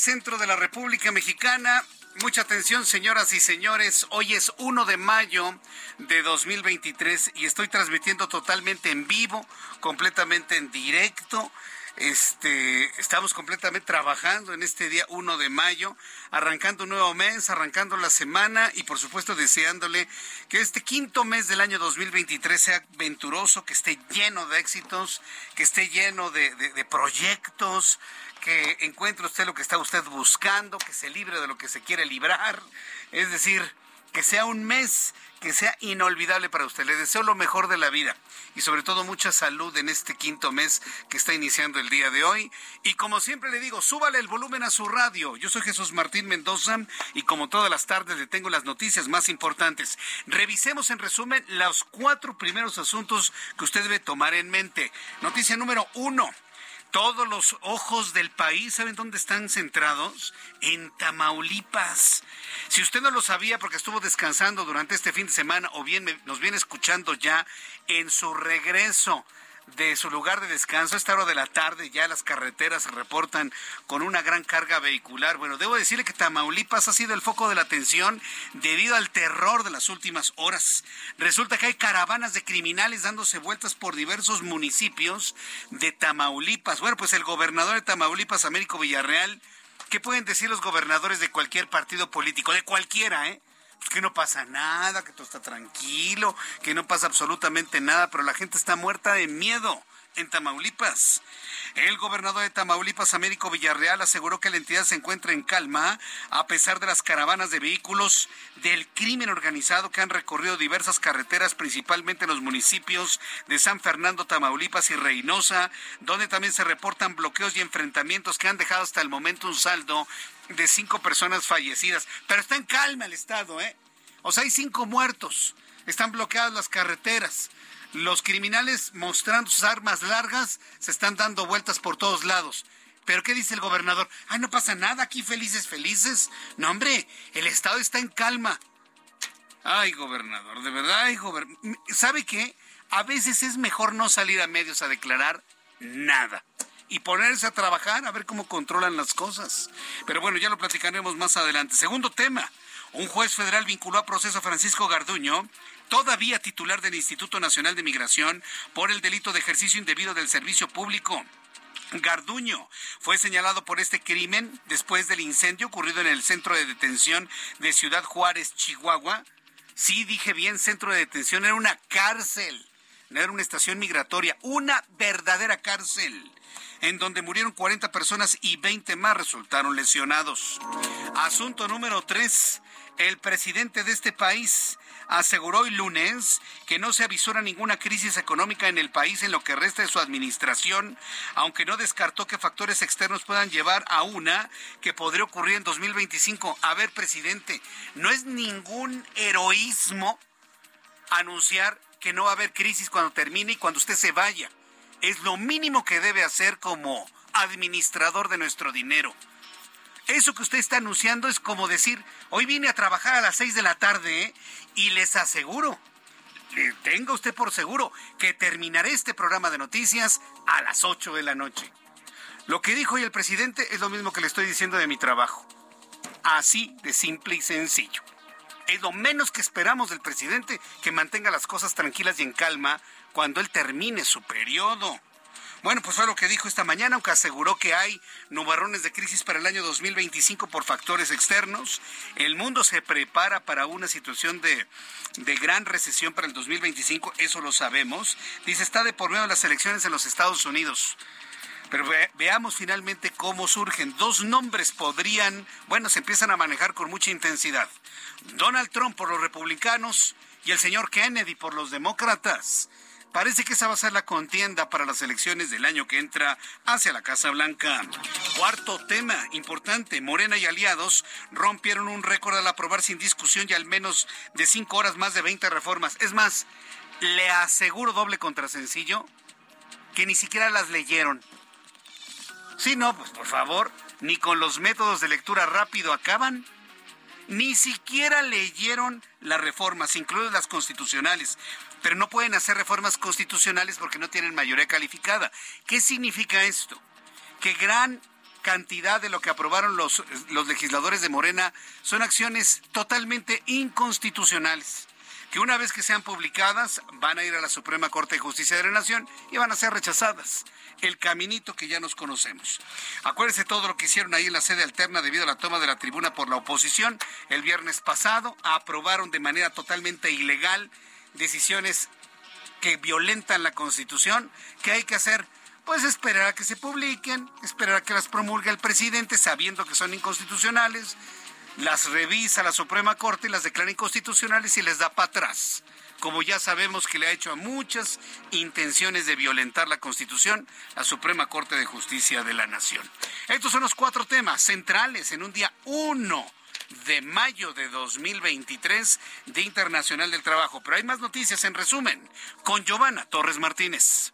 Centro de la República Mexicana. Mucha atención, señoras y señores. Hoy es 1 de mayo de 2023 y estoy transmitiendo totalmente en vivo, completamente en directo. Este, estamos completamente trabajando en este día 1 de mayo, arrancando un nuevo mes, arrancando la semana y por supuesto deseándole que este quinto mes del año 2023 sea venturoso, que esté lleno de éxitos, que esté lleno de, proyectos, que encuentre usted lo que está usted buscando, que se libre de lo que se quiere librar, es decir, que sea un mes que sea inolvidable para usted. Le deseo lo mejor de la vida y sobre todo mucha salud en este quinto mes que está iniciando el día de hoy. Y como siempre le digo, súbale el volumen a su radio. Yo soy Jesús Martín Mendoza y como todas las tardes le tengo las noticias más importantes. Revisemos en resumen los cuatro primeros asuntos que usted debe tomar en mente. Noticia número uno. Todos los ojos del país, ¿saben dónde están centrados? En Tamaulipas. Si usted no lo sabía porque estuvo descansando durante este fin de semana o bien nos viene escuchando ya en su regreso de su lugar de descanso, a esta hora de la tarde ya las carreteras se reportan con una gran carga vehicular. Bueno, debo decirle que Tamaulipas ha sido el foco de la atención debido al terror de las últimas horas. Resulta que hay caravanas de criminales dándose vueltas por diversos municipios de Tamaulipas. Bueno, pues el gobernador de Tamaulipas, Américo Villarreal, ¿qué pueden decir los gobernadores de cualquier partido político? De cualquiera, ¿eh? Que no pasa nada, que todo está tranquilo, que no pasa absolutamente nada, pero la gente está muerta de miedo en Tamaulipas. El gobernador de Tamaulipas, Américo Villarreal, aseguró que la entidad se encuentra en calma a pesar de las caravanas de vehículos del crimen organizado que han recorrido diversas carreteras, principalmente en los municipios de San Fernando, Tamaulipas y Reynosa, donde también se reportan bloqueos y enfrentamientos que han dejado hasta el momento un saldo de cinco personas fallecidas. Pero está en calma el Estado, ¿eh? O sea, hay cinco muertos. Están bloqueadas las carreteras. Los criminales mostrando sus armas largas se están dando vueltas por todos lados. Pero ¿qué dice el gobernador? Ay, no pasa nada, aquí felices, felices. No, hombre, el Estado está en calma. Ay, gobernador, de verdad, ay, ¿sabe qué? A veces es mejor no salir a medios a declarar nada y ponerse a trabajar a ver cómo controlan las cosas. Pero bueno, ya lo platicaremos más adelante. Segundo tema, un juez federal vinculó a proceso a Francisco Garduño, todavía titular del Instituto Nacional de Migración, por el delito de ejercicio indebido del servicio público. Garduño fue señalado por este crimen después del incendio ocurrido en el centro de detención de Ciudad Juárez, Chihuahua. Sí, dije bien, centro de detención, era una cárcel, no era una estación migratoria, una verdadera cárcel, en donde murieron 40 personas y 20 más resultaron lesionados. Asunto número 3. El presidente de este país aseguró el lunes que no se avisora ninguna crisis económica en el país en lo que resta de su administración, aunque no descartó que factores externos puedan llevar a una que podría ocurrir en 2025. A ver, presidente, no es ningún heroísmo anunciar que no va a haber crisis cuando termine y cuando usted se vaya. Es lo mínimo que debe hacer como administrador de nuestro dinero. Eso que usted está anunciando es como decir, hoy vine a trabajar a las seis de la tarde ¿eh? Y les aseguro, tenga usted por seguro que terminaré este programa de noticias a las ocho de la noche. Lo que dijo hoy el presidente es lo mismo que le estoy diciendo de mi trabajo. Así de simple y sencillo. Es lo menos que esperamos del presidente que mantenga las cosas tranquilas y en calma cuando él termine su periodo. Bueno, pues fue lo que dijo esta mañana, aunque aseguró que hay nubarrones de crisis para el año 2025 por factores externos. El mundo se prepara para una situación de, de gran recesión para el 2025, eso lo sabemos. Dice, está de por medio las elecciones en los Estados Unidos. Pero veamos finalmente cómo surgen. Dos nombres podrían, bueno, se empiezan a manejar con mucha intensidad. Donald Trump por los republicanos y el señor Kennedy por los demócratas. Parece que esa va a ser la contienda para las elecciones del año que entra hacia la Casa Blanca. Cuarto tema importante, Morena y aliados rompieron un récord al aprobar sin discusión y al menos de cinco horas más de 20 reformas. Es más, le aseguro doble contra sencillo que ni siquiera las leyeron. Si no, pues por favor, ni con los métodos de lectura rápido acaban. Ni siquiera leyeron las reformas, incluidas las constitucionales. Pero no pueden hacer reformas constitucionales porque no tienen mayoría calificada. ¿Qué significa esto? Que gran cantidad de lo que aprobaron los, los legisladores de Morena son acciones totalmente inconstitucionales que una vez que sean publicadas van a ir a la Suprema Corte de Justicia de la Nación y van a ser rechazadas el caminito que ya nos conocemos. Acuérdense todo lo que hicieron ahí en la sede alterna debido a la toma de la tribuna por la oposición el viernes pasado. Aprobaron de manera totalmente ilegal decisiones que violentan la Constitución. ¿Qué hay que hacer? Pues esperar a que se publiquen, esperar a que las promulgue el presidente sabiendo que son inconstitucionales, las revisa la Suprema Corte y las declara inconstitucionales y les da para atrás como ya sabemos que le ha hecho a muchas intenciones de violentar la Constitución, la Suprema Corte de Justicia de la Nación. Estos son los cuatro temas centrales en un día 1 de mayo de 2023 de Internacional del Trabajo. Pero hay más noticias en resumen con Giovanna Torres Martínez.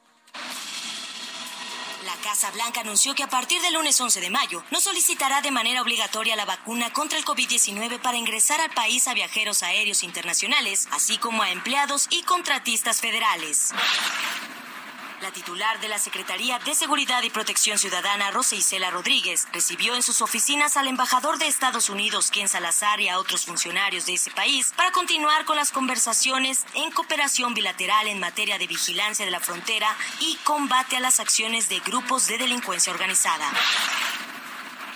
La Casa Blanca anunció que a partir del lunes 11 de mayo no solicitará de manera obligatoria la vacuna contra el COVID-19 para ingresar al país a viajeros aéreos internacionales, así como a empleados y contratistas federales. La titular de la Secretaría de Seguridad y Protección Ciudadana, Rosa Isela Rodríguez, recibió en sus oficinas al embajador de Estados Unidos, Ken Salazar, y a otros funcionarios de ese país para continuar con las conversaciones en cooperación bilateral en materia de vigilancia de la frontera y combate a las acciones de grupos de delincuencia organizada.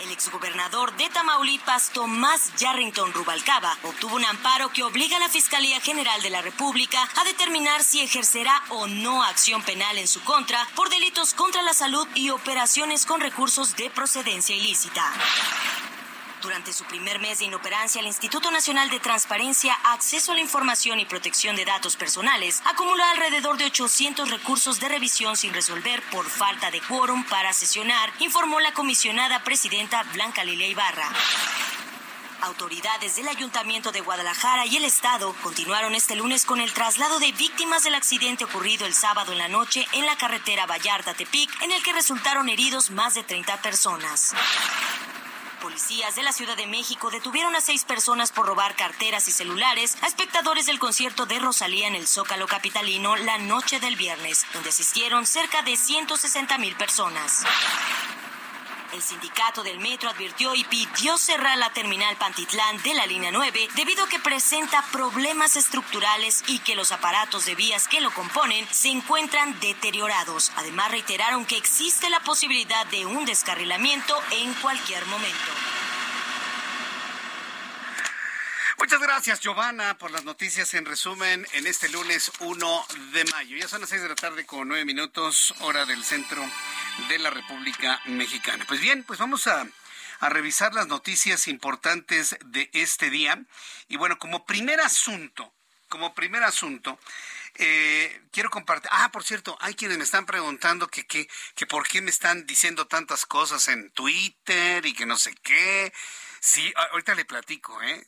El exgobernador de Tamaulipas, Tomás Yarrington Rubalcaba, obtuvo un amparo que obliga a la Fiscalía General de la República a determinar si ejercerá o no acción penal en su contra por delitos contra la salud y operaciones con recursos de procedencia ilícita. Durante su primer mes de inoperancia, el Instituto Nacional de Transparencia, Acceso a la Información y Protección de Datos Personales acumuló alrededor de 800 recursos de revisión sin resolver por falta de quórum para sesionar, informó la comisionada presidenta Blanca Lilia Ibarra. Autoridades del Ayuntamiento de Guadalajara y el Estado continuaron este lunes con el traslado de víctimas del accidente ocurrido el sábado en la noche en la carretera Vallarta-Tepic, en el que resultaron heridos más de 30 personas. Policías de la Ciudad de México detuvieron a seis personas por robar carteras y celulares a espectadores del concierto de Rosalía en el Zócalo Capitalino la noche del viernes, donde asistieron cerca de 160 mil personas. El sindicato del metro advirtió y pidió cerrar la terminal Pantitlán de la línea 9 debido a que presenta problemas estructurales y que los aparatos de vías que lo componen se encuentran deteriorados. Además reiteraron que existe la posibilidad de un descarrilamiento en cualquier momento. Muchas gracias, Giovanna, por las noticias en resumen en este lunes 1 de mayo. Ya son las 6 de la tarde con 9 minutos, hora del centro de la República Mexicana. Pues bien, pues vamos a, revisar las noticias importantes de este día. Y bueno, como primer asunto, como primer asunto, eh, quiero compartir. Ah, por cierto, hay quienes me están preguntando que, que, que por qué me están diciendo tantas cosas en Twitter y que no sé qué. Sí, ahorita le platico, ¿eh?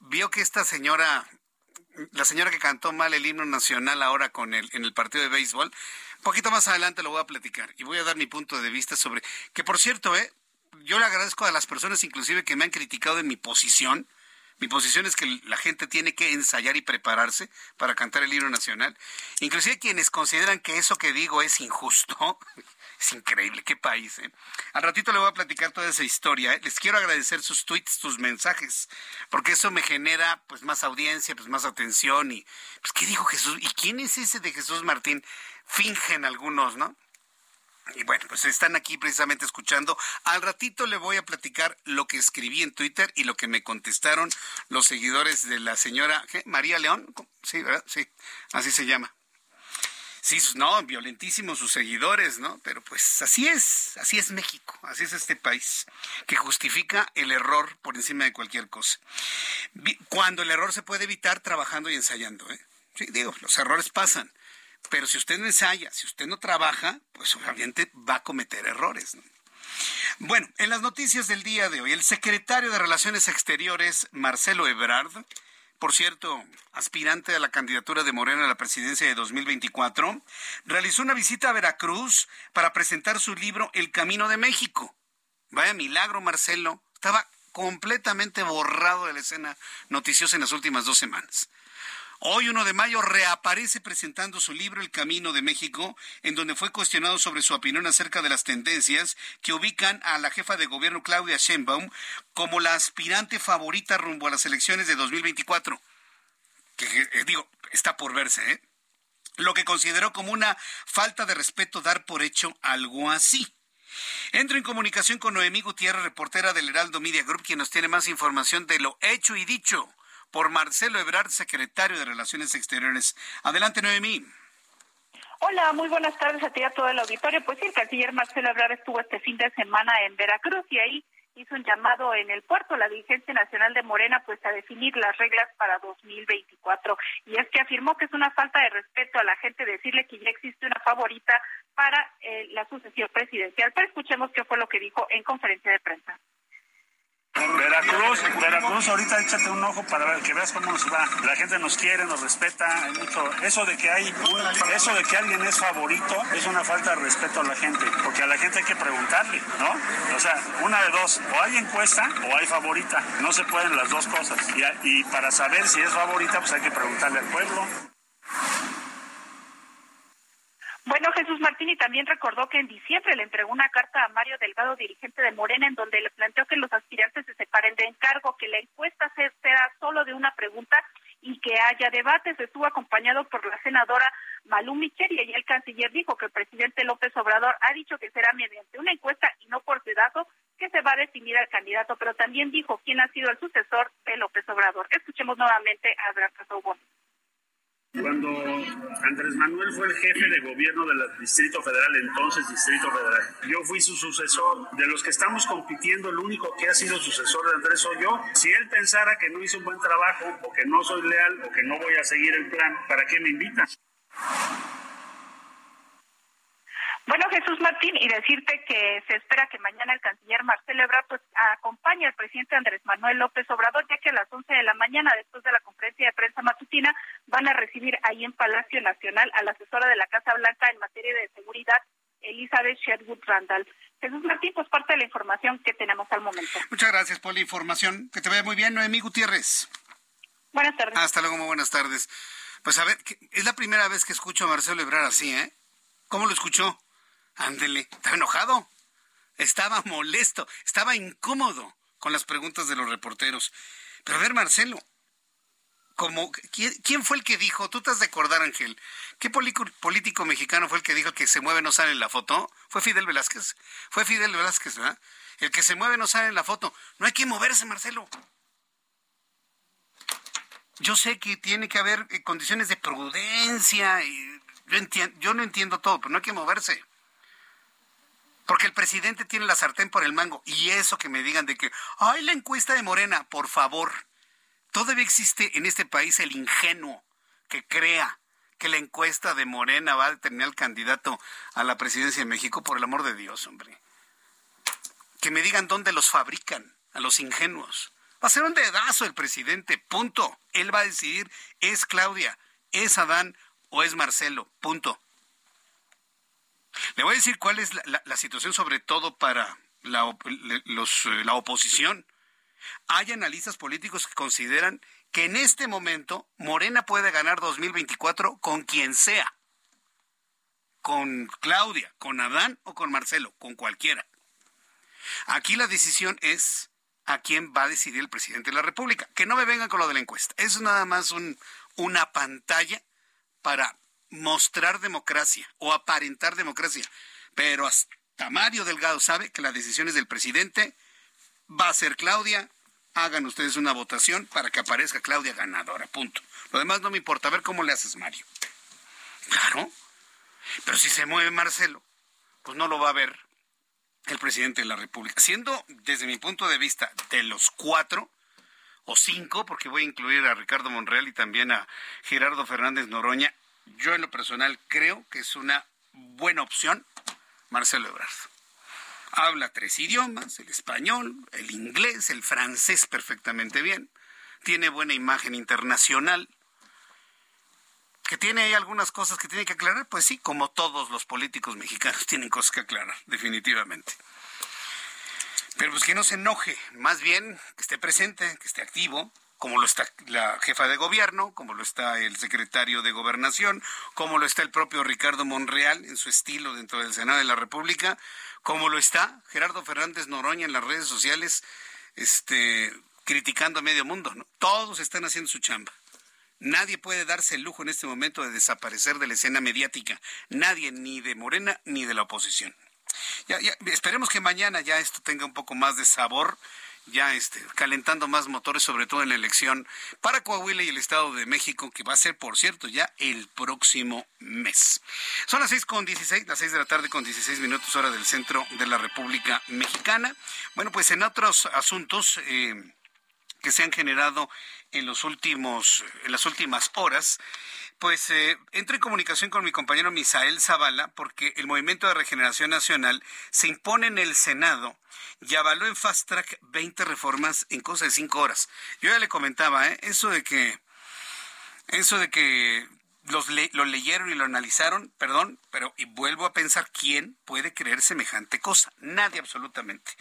Vio que esta señora, la señora que cantó mal el himno nacional ahora con el, en el partido de béisbol, Un poquito más adelante lo voy a platicar y voy a dar mi punto de vista sobre que por cierto, eh, yo le agradezco a las personas inclusive que me han criticado en mi posición. Mi posición es que la gente tiene que ensayar y prepararse para cantar el himno nacional. Inclusive quienes consideran que eso que digo es injusto. Es increíble, qué país. ¿eh? Al ratito le voy a platicar toda esa historia. ¿eh? Les quiero agradecer sus tweets, sus mensajes, porque eso me genera pues más audiencia, pues más atención y pues qué dijo Jesús y quién es ese de Jesús Martín. Fingen algunos, ¿no? Y bueno, pues están aquí precisamente escuchando. Al ratito le voy a platicar lo que escribí en Twitter y lo que me contestaron los seguidores de la señora María León. Sí, ¿verdad? Sí, así se llama. Sí, no, violentísimos sus seguidores, ¿no? Pero pues así es, así es México, así es este país, que justifica el error por encima de cualquier cosa. Cuando el error se puede evitar trabajando y ensayando, ¿eh? Sí, digo, los errores pasan, pero si usted no ensaya, si usted no trabaja, pues obviamente va a cometer errores. Bueno, en las noticias del día de hoy, el secretario de Relaciones Exteriores, Marcelo Ebrard, por cierto, aspirante a la candidatura de Morena a la presidencia de 2024, realizó una visita a Veracruz para presentar su libro El Camino de México. Vaya milagro, Marcelo. Estaba completamente borrado de la escena noticiosa en las últimas dos semanas. Hoy, 1 de mayo, reaparece presentando su libro El Camino de México, en donde fue cuestionado sobre su opinión acerca de las tendencias que ubican a la jefa de gobierno Claudia Sheinbaum como la aspirante favorita rumbo a las elecciones de 2024. Que, eh, digo, está por verse, ¿eh? Lo que consideró como una falta de respeto dar por hecho algo así. Entro en comunicación con Noemí Gutiérrez, reportera del Heraldo Media Group, quien nos tiene más información de lo hecho y dicho por Marcelo Ebrard, secretario de Relaciones Exteriores. Adelante, Noemí. Hola, muy buenas tardes a ti y a todo el auditorio. Pues sí, el canciller Marcelo Ebrard estuvo este fin de semana en Veracruz y ahí hizo un llamado en el puerto, la dirigencia nacional de Morena, pues a definir las reglas para 2024. Y es que afirmó que es una falta de respeto a la gente decirle que ya existe una favorita para eh, la sucesión presidencial. Pero escuchemos qué fue lo que dijo en conferencia de prensa. Veracruz, Veracruz, ahorita échate un ojo para ver, que veas cómo nos va. La gente nos quiere, nos respeta, mucho. Eso de que hay, eso de que alguien es favorito es una falta de respeto a la gente, porque a la gente hay que preguntarle, ¿no? O sea, una de dos, o hay encuesta o hay favorita. No se pueden las dos cosas. Y, y para saber si es favorita, pues hay que preguntarle al pueblo. Bueno, Jesús Martini también recordó que en diciembre le entregó una carta a Mario Delgado, dirigente de Morena, en donde le planteó que los aspirantes se separen de encargo, que la encuesta sea solo de una pregunta y que haya debates. Estuvo acompañado por la senadora Malú Michel y el canciller dijo que el presidente López Obrador ha dicho que será mediante una encuesta y no por pedazo que se va a definir al candidato, pero también dijo quién ha sido el sucesor de López Obrador. Escuchemos nuevamente a Abraham Casobón. Cuando Andrés Manuel fue el jefe de gobierno del Distrito Federal, entonces Distrito Federal, yo fui su sucesor. De los que estamos compitiendo, el único que ha sido sucesor de Andrés soy yo. Si él pensara que no hice un buen trabajo, o que no soy leal, o que no voy a seguir el plan, ¿para qué me invitan? Bueno, Jesús Martín, y decirte que se espera que mañana el canciller Marcelo Ebrard pues, acompañe al presidente Andrés Manuel López Obrador, ya que a las 11 de la mañana, después de la conferencia de prensa matutina, van a recibir ahí en Palacio Nacional a la asesora de la Casa Blanca en materia de seguridad, Elizabeth Sherwood Randall. Jesús Martín, pues parte de la información que tenemos al momento. Muchas gracias por la información. Que te vaya muy bien, Noemí Gutiérrez. Buenas tardes. Hasta luego, muy buenas tardes. Pues a ver, es la primera vez que escucho a Marcelo Ebrard así, ¿eh? ¿Cómo lo escuchó? Ándele, estaba enojado, estaba molesto, estaba incómodo con las preguntas de los reporteros. Pero a ver, Marcelo, como, ¿quién, fue el que dijo? Tú te has de acordar, Ángel. ¿Qué político mexicano fue el que dijo que se mueve no sale en la foto? ¿Fue Fidel Velázquez? Fue Fidel Velázquez, ¿verdad? El que se mueve no sale en la foto. No hay que moverse, Marcelo. Yo sé que tiene que haber eh, condiciones de prudencia. Y yo, yo no entiendo todo, pero no hay que moverse. Porque el presidente tiene la sartén por el mango. Y eso que me digan de que, ay, la encuesta de Morena, por favor. Todavía existe en este país el ingenuo que crea que la encuesta de Morena va a determinar al candidato a la presidencia de México, por el amor de Dios, hombre. Que me digan dónde los fabrican, a los ingenuos. Va a ser un dedazo el presidente, punto. Él va a decidir, es Claudia, es Adán o es Marcelo, punto. Le voy a decir cuál es la, situación sobre todo para la, los, eh, la oposición. Hay analistas políticos que consideran que en este momento Morena puede ganar 2024 con quien sea. Con Claudia, con Adán o con Marcelo, con cualquiera. Aquí la decisión es a quién va a decidir el presidente de la República. Que no me vengan con lo de la encuesta. Es nada más un, una pantalla para mostrar democracia o aparentar democracia. Pero hasta Mario Delgado sabe que la decisión es del presidente. Va a ser Claudia. Hagan ustedes una votación para que aparezca Claudia ganadora. Punto. Lo demás no me importa. A ver cómo le haces, Mario. Claro. Pero si se mueve Marcelo, pues no lo va a ver el presidente de la República. Siendo, desde mi punto de vista, de los cuatro o cinco, porque voy a incluir a Ricardo Monreal y también a Gerardo Fernández Noroña, yo en lo personal creo que es una buena opción Marcelo Ebrard. Habla tres idiomas, el español, el inglés, el francés perfectamente bien. Tiene buena imagen internacional. ¿Que tiene ahí algunas cosas que tiene que aclarar? Pues sí, como todos los políticos mexicanos tienen cosas que aclarar, definitivamente. Pero pues que no se enoje, más bien que esté presente, que esté activo, como lo está la jefa de gobierno, como lo está el secretario de gobernación, como lo está el propio Ricardo Monreal en su estilo dentro del Senado de la República, como lo está Gerardo Fernández Noroña en las redes sociales, este, criticando a medio mundo. Todos están haciendo su chamba. Nadie puede darse el lujo en este momento de desaparecer de la escena mediática. Nadie, ni de Morena ni de la oposición. Ya, ya, esperemos que mañana ya esto tenga un poco más de sabor ya este, calentando más motores, sobre todo en la elección para Coahuila y el Estado de México, que va a ser, por cierto, ya el próximo mes. Son las seis con dieciséis, las seis de la tarde con dieciséis minutos hora del centro de la República Mexicana. Bueno, pues en otros asuntos eh, que se han generado en los últimos, en las últimas horas, pues eh, entré en comunicación con mi compañero Misael Zavala porque el Movimiento de Regeneración Nacional se impone en el Senado y avaló en fast track 20 reformas en cosa de 5 horas. Yo ya le comentaba, ¿eh? eso de que eso de que los lo leyeron y lo analizaron, perdón, pero y vuelvo a pensar quién puede creer semejante cosa. Nadie absolutamente.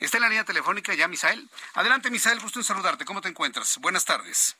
Está en la línea telefónica ya Misael. Adelante Misael, gusto en saludarte. ¿Cómo te encuentras? Buenas tardes.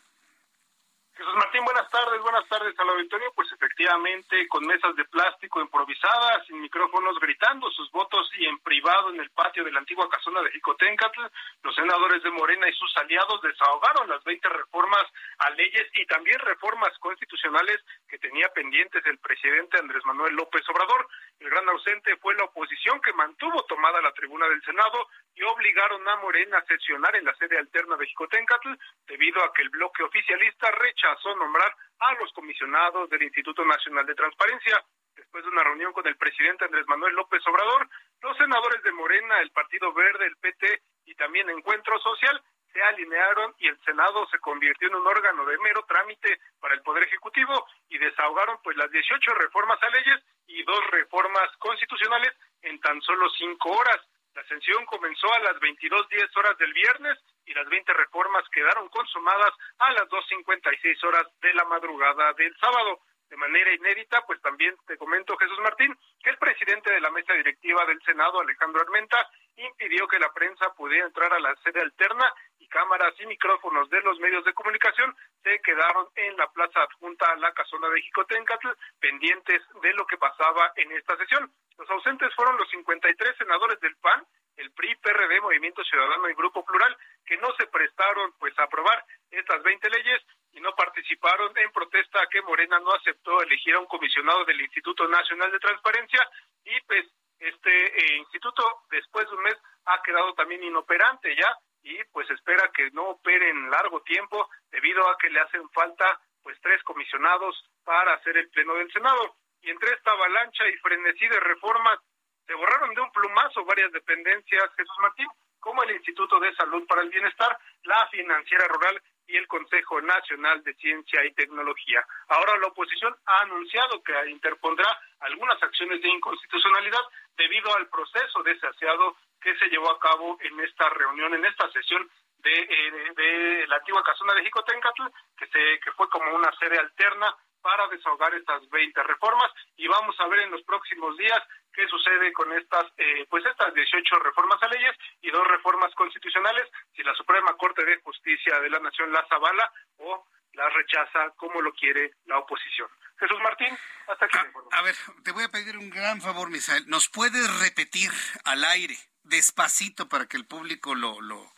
Martín, buenas tardes, buenas tardes al auditorio. Pues efectivamente, con mesas de plástico improvisadas, sin micrófonos, gritando sus votos y en privado en el patio de la antigua casona de Jicotencatl, los senadores de Morena y sus aliados desahogaron las 20 reformas a leyes y también reformas constitucionales que tenía pendientes el presidente Andrés Manuel López Obrador. El gran ausente fue la oposición que mantuvo tomada la tribuna del Senado y obligaron a Morena a sesionar en la sede alterna de Jicotencatl debido a que el bloque oficialista rechazó nombrar a los comisionados del Instituto Nacional de Transparencia. Después de una reunión con el presidente Andrés Manuel López Obrador, los senadores de Morena, el Partido Verde, el PT y también Encuentro Social se alinearon y el Senado se convirtió en un órgano de mero trámite para el Poder Ejecutivo y desahogaron pues las 18 reformas a leyes y dos reformas constitucionales en tan solo cinco horas. La sesión comenzó a las 22.10 horas del viernes y las 20 reformas quedaron consumadas a las 2.56 horas de la madrugada del sábado. De manera inédita, pues también te comento, Jesús Martín, que el presidente de la mesa directiva del Senado, Alejandro Armenta, impidió que la prensa pudiera entrar a la sede alterna y cámaras y micrófonos de los medios de comunicación se quedaron en la plaza adjunta a la casona de Jicotencatl, pendientes de lo que pasaba en esta sesión. Los ausentes fueron los 53 senadores del PAN, el PRI, PRD, Movimiento Ciudadano y Grupo Plural, que no se prestaron pues a aprobar estas 20 leyes y no participaron en protesta que Morena no aceptó elegir a un comisionado del Instituto Nacional de Transparencia y pues este eh, instituto después de un mes ha quedado también inoperante ya y pues espera que no opere en largo tiempo debido a que le hacen falta pues tres comisionados para hacer el pleno del Senado. Y entre esta avalancha y frenesí de reformas se borraron de un plumazo varias dependencias, Jesús Martín, como el Instituto de Salud para el Bienestar, la Financiera Rural y el Consejo Nacional de Ciencia y Tecnología. Ahora la oposición ha anunciado que interpondrá algunas acciones de inconstitucionalidad debido al proceso desaseado que se llevó a cabo en esta reunión, en esta sesión de, eh, de la antigua casona de Jicotencatl, que, se, que fue como una sede alterna para desahogar estas 20 reformas y vamos a ver en los próximos días qué sucede con estas eh, pues estas 18 reformas a leyes y dos reformas constitucionales si la Suprema Corte de Justicia de la Nación las avala o las rechaza como lo quiere la oposición. Jesús Martín, hasta aquí. A, a ver, te voy a pedir un gran favor, Misael. ¿Nos puedes repetir al aire, despacito, para que el público lo, lo,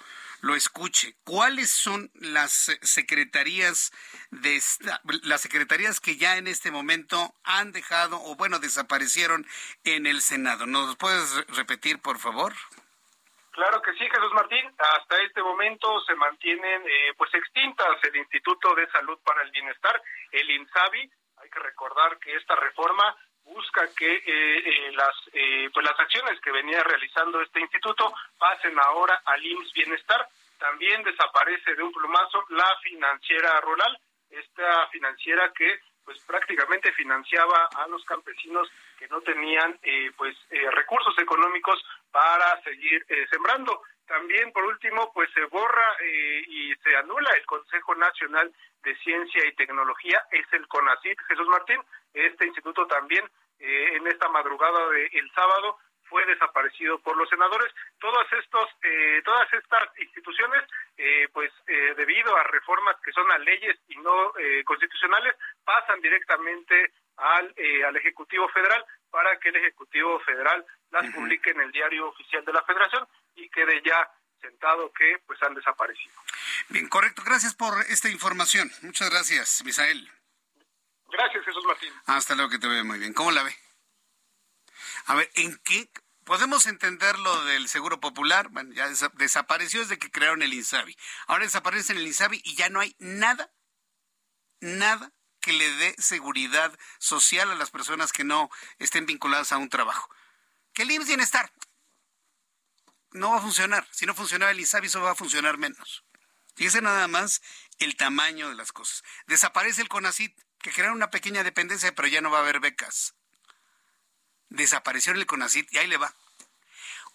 lo escuche. ¿Cuáles son las secretarías de las secretarías que ya en este momento han dejado o bueno desaparecieron en el Senado? ¿Nos puedes repetir, por favor? Claro que sí, Jesús Martín. Hasta este momento se mantienen eh, pues extintas el Instituto de Salud para el Bienestar, el INSABI. Hay que recordar que esta reforma busca que eh, eh, las eh, pues las acciones que venía realizando este instituto pasen ahora al IMSS Bienestar. También desaparece de un plumazo la financiera rural, esta financiera que pues prácticamente financiaba a los campesinos que no tenían pues recursos económicos para seguir sembrando. También, por último, pues se borra y se anula el Consejo Nacional de Ciencia y Tecnología, es el CONACIT, Jesús Martín. Este instituto también eh, en esta madrugada del sábado fue desaparecido por los senadores. Todas estos, eh, todas estas instituciones, eh, pues debido a reformas que son a leyes y no constitucionales, pasan directamente al, al Ejecutivo Federal para que el Ejecutivo Federal las publique en el diario oficial de la Federación y quede ya sentado que pues han desaparecido. Bien, correcto. Gracias por esta información. Muchas gracias, Misael. Gracias, Jesús Martín. Hasta luego, que te veo muy bien. ¿Cómo la ve? A ver, ¿en qué podemos entender lo del Seguro Popular? Bueno, ya desapareció desde que crearon el INSABI. Ahora desaparece el INSABI y ya no hay nada, nada que le dé seguridad social a las personas que no estén vinculadas a un trabajo. Que el IMSS Bienestar no va a funcionar. Si no funcionaba el INSABI, eso va a funcionar menos. Fíjese nada más el tamaño de las cosas. Desaparece el CONACIT, que crea una pequeña dependencia, pero ya no va a haber becas. Desapareció el CONACIT y ahí le va.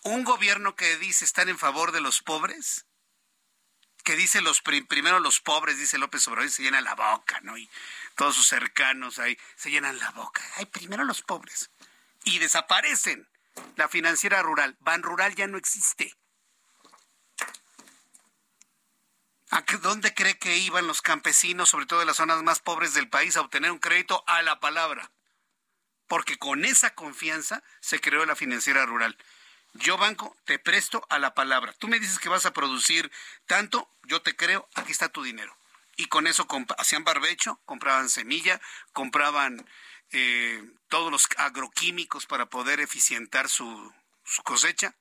Un gobierno que dice estar en favor de los pobres, que dice los primero los pobres, dice López Obrador, y se llena la boca, ¿no? Y todos sus cercanos ahí se llenan la boca. Ay, primero los pobres. Y desaparecen. La financiera rural, Ban Rural ya no existe. ¿A dónde cree que iban los campesinos, sobre todo de las zonas más pobres del país, a obtener un crédito a la palabra? Porque con esa confianza se creó la financiera rural. Yo, banco, te presto a la palabra. Tú me dices que vas a producir tanto, yo te creo, aquí está tu dinero. Y con eso hacían barbecho, compraban semilla, compraban eh, todos los agroquímicos para poder eficientar su cosecha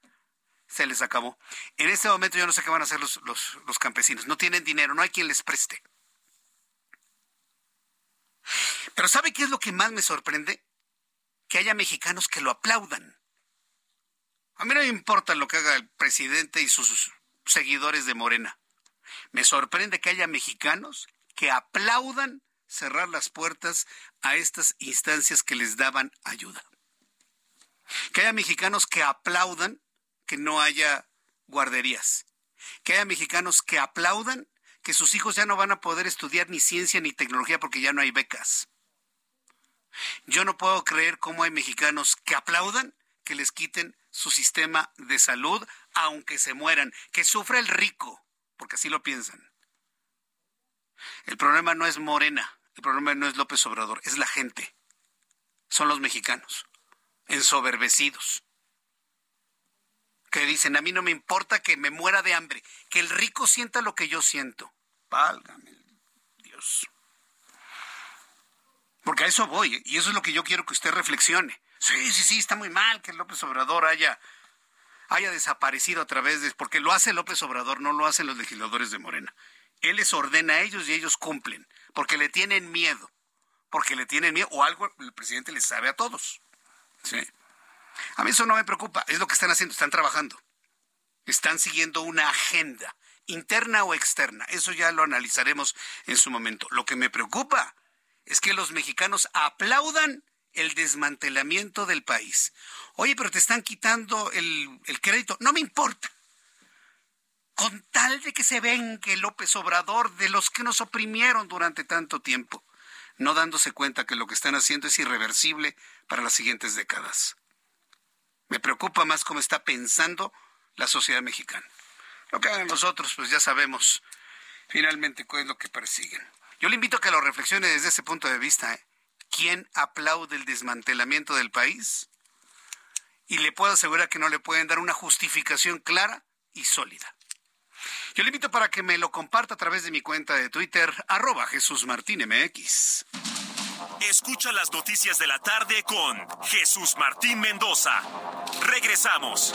se les acabó. En este momento yo no sé qué van a hacer los, los, campesinos. No tienen dinero, no hay quien les preste. Pero ¿sabe qué es lo que más me sorprende? Que haya mexicanos que lo aplaudan. A mí no me importa lo que haga el presidente y sus seguidores de Morena. Me sorprende que haya mexicanos que aplaudan cerrar las puertas a estas instancias que les daban ayuda. Que haya mexicanos que aplaudan que no haya guarderías, que haya mexicanos que aplaudan que sus hijos ya no van a poder estudiar ni ciencia ni tecnología porque ya no hay becas. Yo no puedo creer cómo hay mexicanos que aplaudan que les quiten su sistema de salud, aunque se mueran, que sufra el rico, porque así lo piensan. El problema no es Morena, el problema no es López Obrador, es la gente. Son los mexicanos, ensoberbecidos, que dicen, a mí no me importa que me muera de hambre, que el rico sienta lo que yo siento. Válgame Dios. Porque a eso voy, y eso es lo que yo quiero que usted reflexione. Sí, sí, sí, está muy mal que López Obrador haya, haya desaparecido a través de... Porque lo hace López Obrador, no lo hacen los legisladores de Morena. Él les ordena a ellos y ellos cumplen, porque le tienen miedo. Porque le tienen miedo, o algo el presidente les sabe a todos. Sí. A mí eso no me preocupa, es lo que están haciendo, están trabajando. Están siguiendo una agenda, interna o externa. Eso ya lo analizaremos en su momento. Lo que me preocupa es que los mexicanos aplaudan el desmantelamiento del país. Oye, pero te están quitando el, crédito. No me importa. Con tal de que se ven que López Obrador, de los que nos oprimieron durante tanto tiempo, no dándose cuenta que lo que están haciendo es irreversible para las siguientes décadas. Me preocupa más cómo está pensando la sociedad mexicana. Lo que hagan los otros, pues ya sabemos finalmente cuál es lo que persiguen. Yo le invito a que lo reflexione desde ese punto de vista. ¿eh? ¿Quién aplaude el desmantelamiento del país? Y le puedo asegurar que no le pueden dar una justificación clara y sólida. Yo le invito para que me lo comparta a través de mi cuenta de Twitter, arroba Jesús. Escucha las noticias de la tarde con Jesús Martín Mendoza. Regresamos.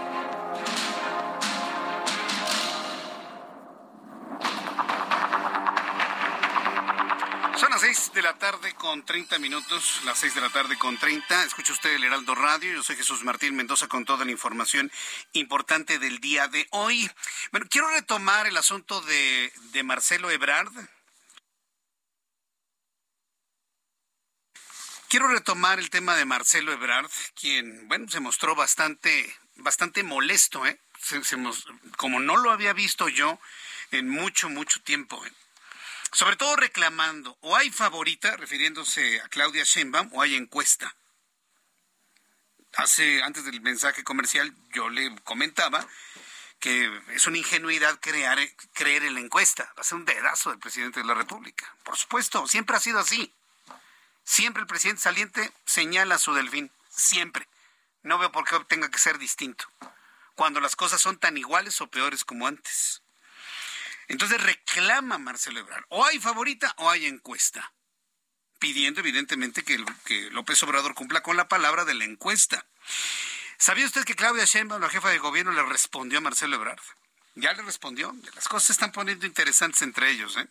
La tarde con 30 minutos, las seis de la tarde con 30. Escucha usted el Heraldo Radio. Yo soy Jesús Martín Mendoza con toda la información importante del día de hoy. Bueno, quiero retomar el asunto de, Marcelo Ebrard. Quiero retomar el tema de Marcelo Ebrard, quien, bueno, se mostró bastante, bastante molesto, ¿eh? Como no lo había visto yo en mucho, mucho tiempo. ¿eh? Sobre todo reclamando, o hay favorita, refiriéndose a Claudia Sheinbaum, o hay encuesta. Hace, antes del mensaje comercial, yo le comentaba que es una ingenuidad crear, creer en la encuesta. Va a ser un dedazo del presidente de la República. Por supuesto, siempre ha sido así. Siempre el presidente saliente señala a su delfín. Siempre. No veo por qué tenga que ser distinto. Cuando las cosas son tan iguales o peores como antes. Entonces reclama Marcelo Ebrard, o hay favorita o hay encuesta, pidiendo evidentemente que, López Obrador cumpla con la palabra de la encuesta. ¿Sabía usted que Claudia Sheinbaum, la jefa de gobierno, le respondió a Marcelo Ebrard? Ya le respondió. Las cosas se están poniendo interesantes entre ellos. ¿eh?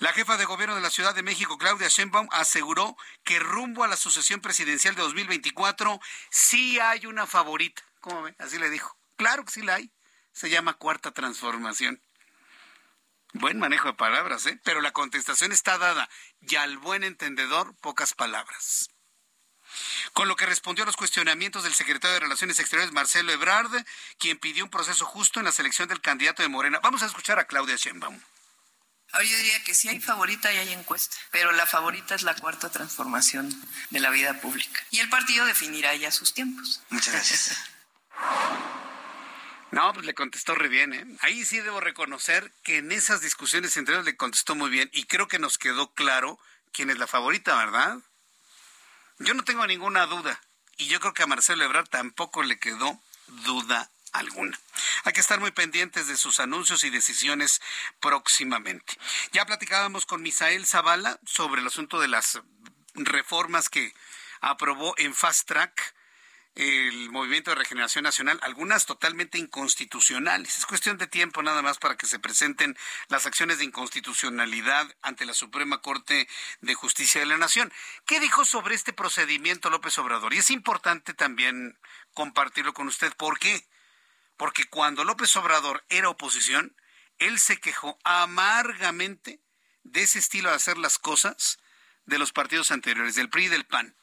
La jefa de gobierno de la Ciudad de México, Claudia Sheinbaum, aseguró que rumbo a la sucesión presidencial de 2024 sí hay una favorita. ¿Cómo ve? Así le dijo. Claro que sí la hay. Se llama cuarta transformación. Buen manejo de palabras, ¿eh? Pero la contestación está dada y al buen entendedor pocas palabras. Con lo que respondió a los cuestionamientos del secretario de Relaciones Exteriores, Marcelo Ebrard, quien pidió un proceso justo en la selección del candidato de Morena. Vamos a escuchar a Claudia Sheinbaum. Ahora yo diría que sí hay favorita y hay encuesta, pero la favorita es la cuarta transformación de la vida pública. Y el partido definirá ya sus tiempos. Muchas gracias. No, pues le contestó re bien, ¿eh? Ahí sí debo reconocer que en esas discusiones entre ellos le contestó muy bien y creo que nos quedó claro quién es la favorita, ¿verdad? Yo no tengo ninguna duda y yo creo que a Marcelo Ebrard tampoco le quedó duda alguna. Hay que estar muy pendientes de sus anuncios y decisiones próximamente. Ya platicábamos con Misael Zavala sobre el asunto de las reformas que aprobó en Fast Track el Movimiento de Regeneración Nacional, algunas totalmente inconstitucionales. Es cuestión de tiempo nada más para que se presenten las acciones de inconstitucionalidad ante la Suprema Corte de Justicia de la Nación. ¿Qué dijo sobre este procedimiento López Obrador? Y es importante también compartirlo con usted. ¿Por qué? Porque cuando López Obrador era oposición, él se quejó amargamente de ese estilo de hacer las cosas de los partidos anteriores, del PRI y del PAN.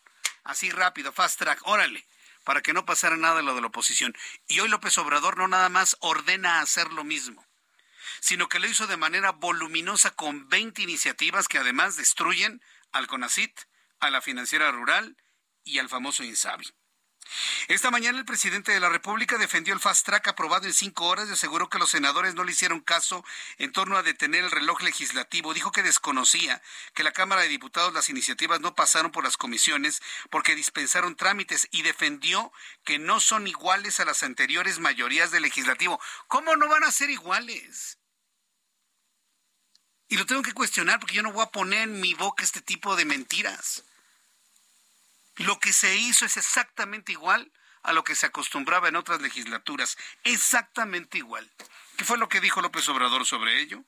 Así rápido, fast track, órale para que no pasara nada de lo de la oposición. Y hoy López Obrador no nada más ordena hacer lo mismo, sino que lo hizo de manera voluminosa con 20 iniciativas que además destruyen al CONACIT, a la financiera rural y al famoso INSABI. Esta mañana el presidente de la República defendió el fast track aprobado en cinco horas y aseguró que los senadores no le hicieron caso en torno a detener el reloj legislativo. Dijo que desconocía que la Cámara de Diputados las iniciativas no pasaron por las comisiones porque dispensaron trámites y defendió que no son iguales a las anteriores mayorías del legislativo. ¿Cómo no van a ser iguales? Y lo tengo que cuestionar porque yo no voy a poner en mi boca este tipo de mentiras. Lo que se hizo es exactamente igual a lo que se acostumbraba en otras legislaturas, exactamente igual. ¿Qué fue lo que dijo López Obrador sobre ello?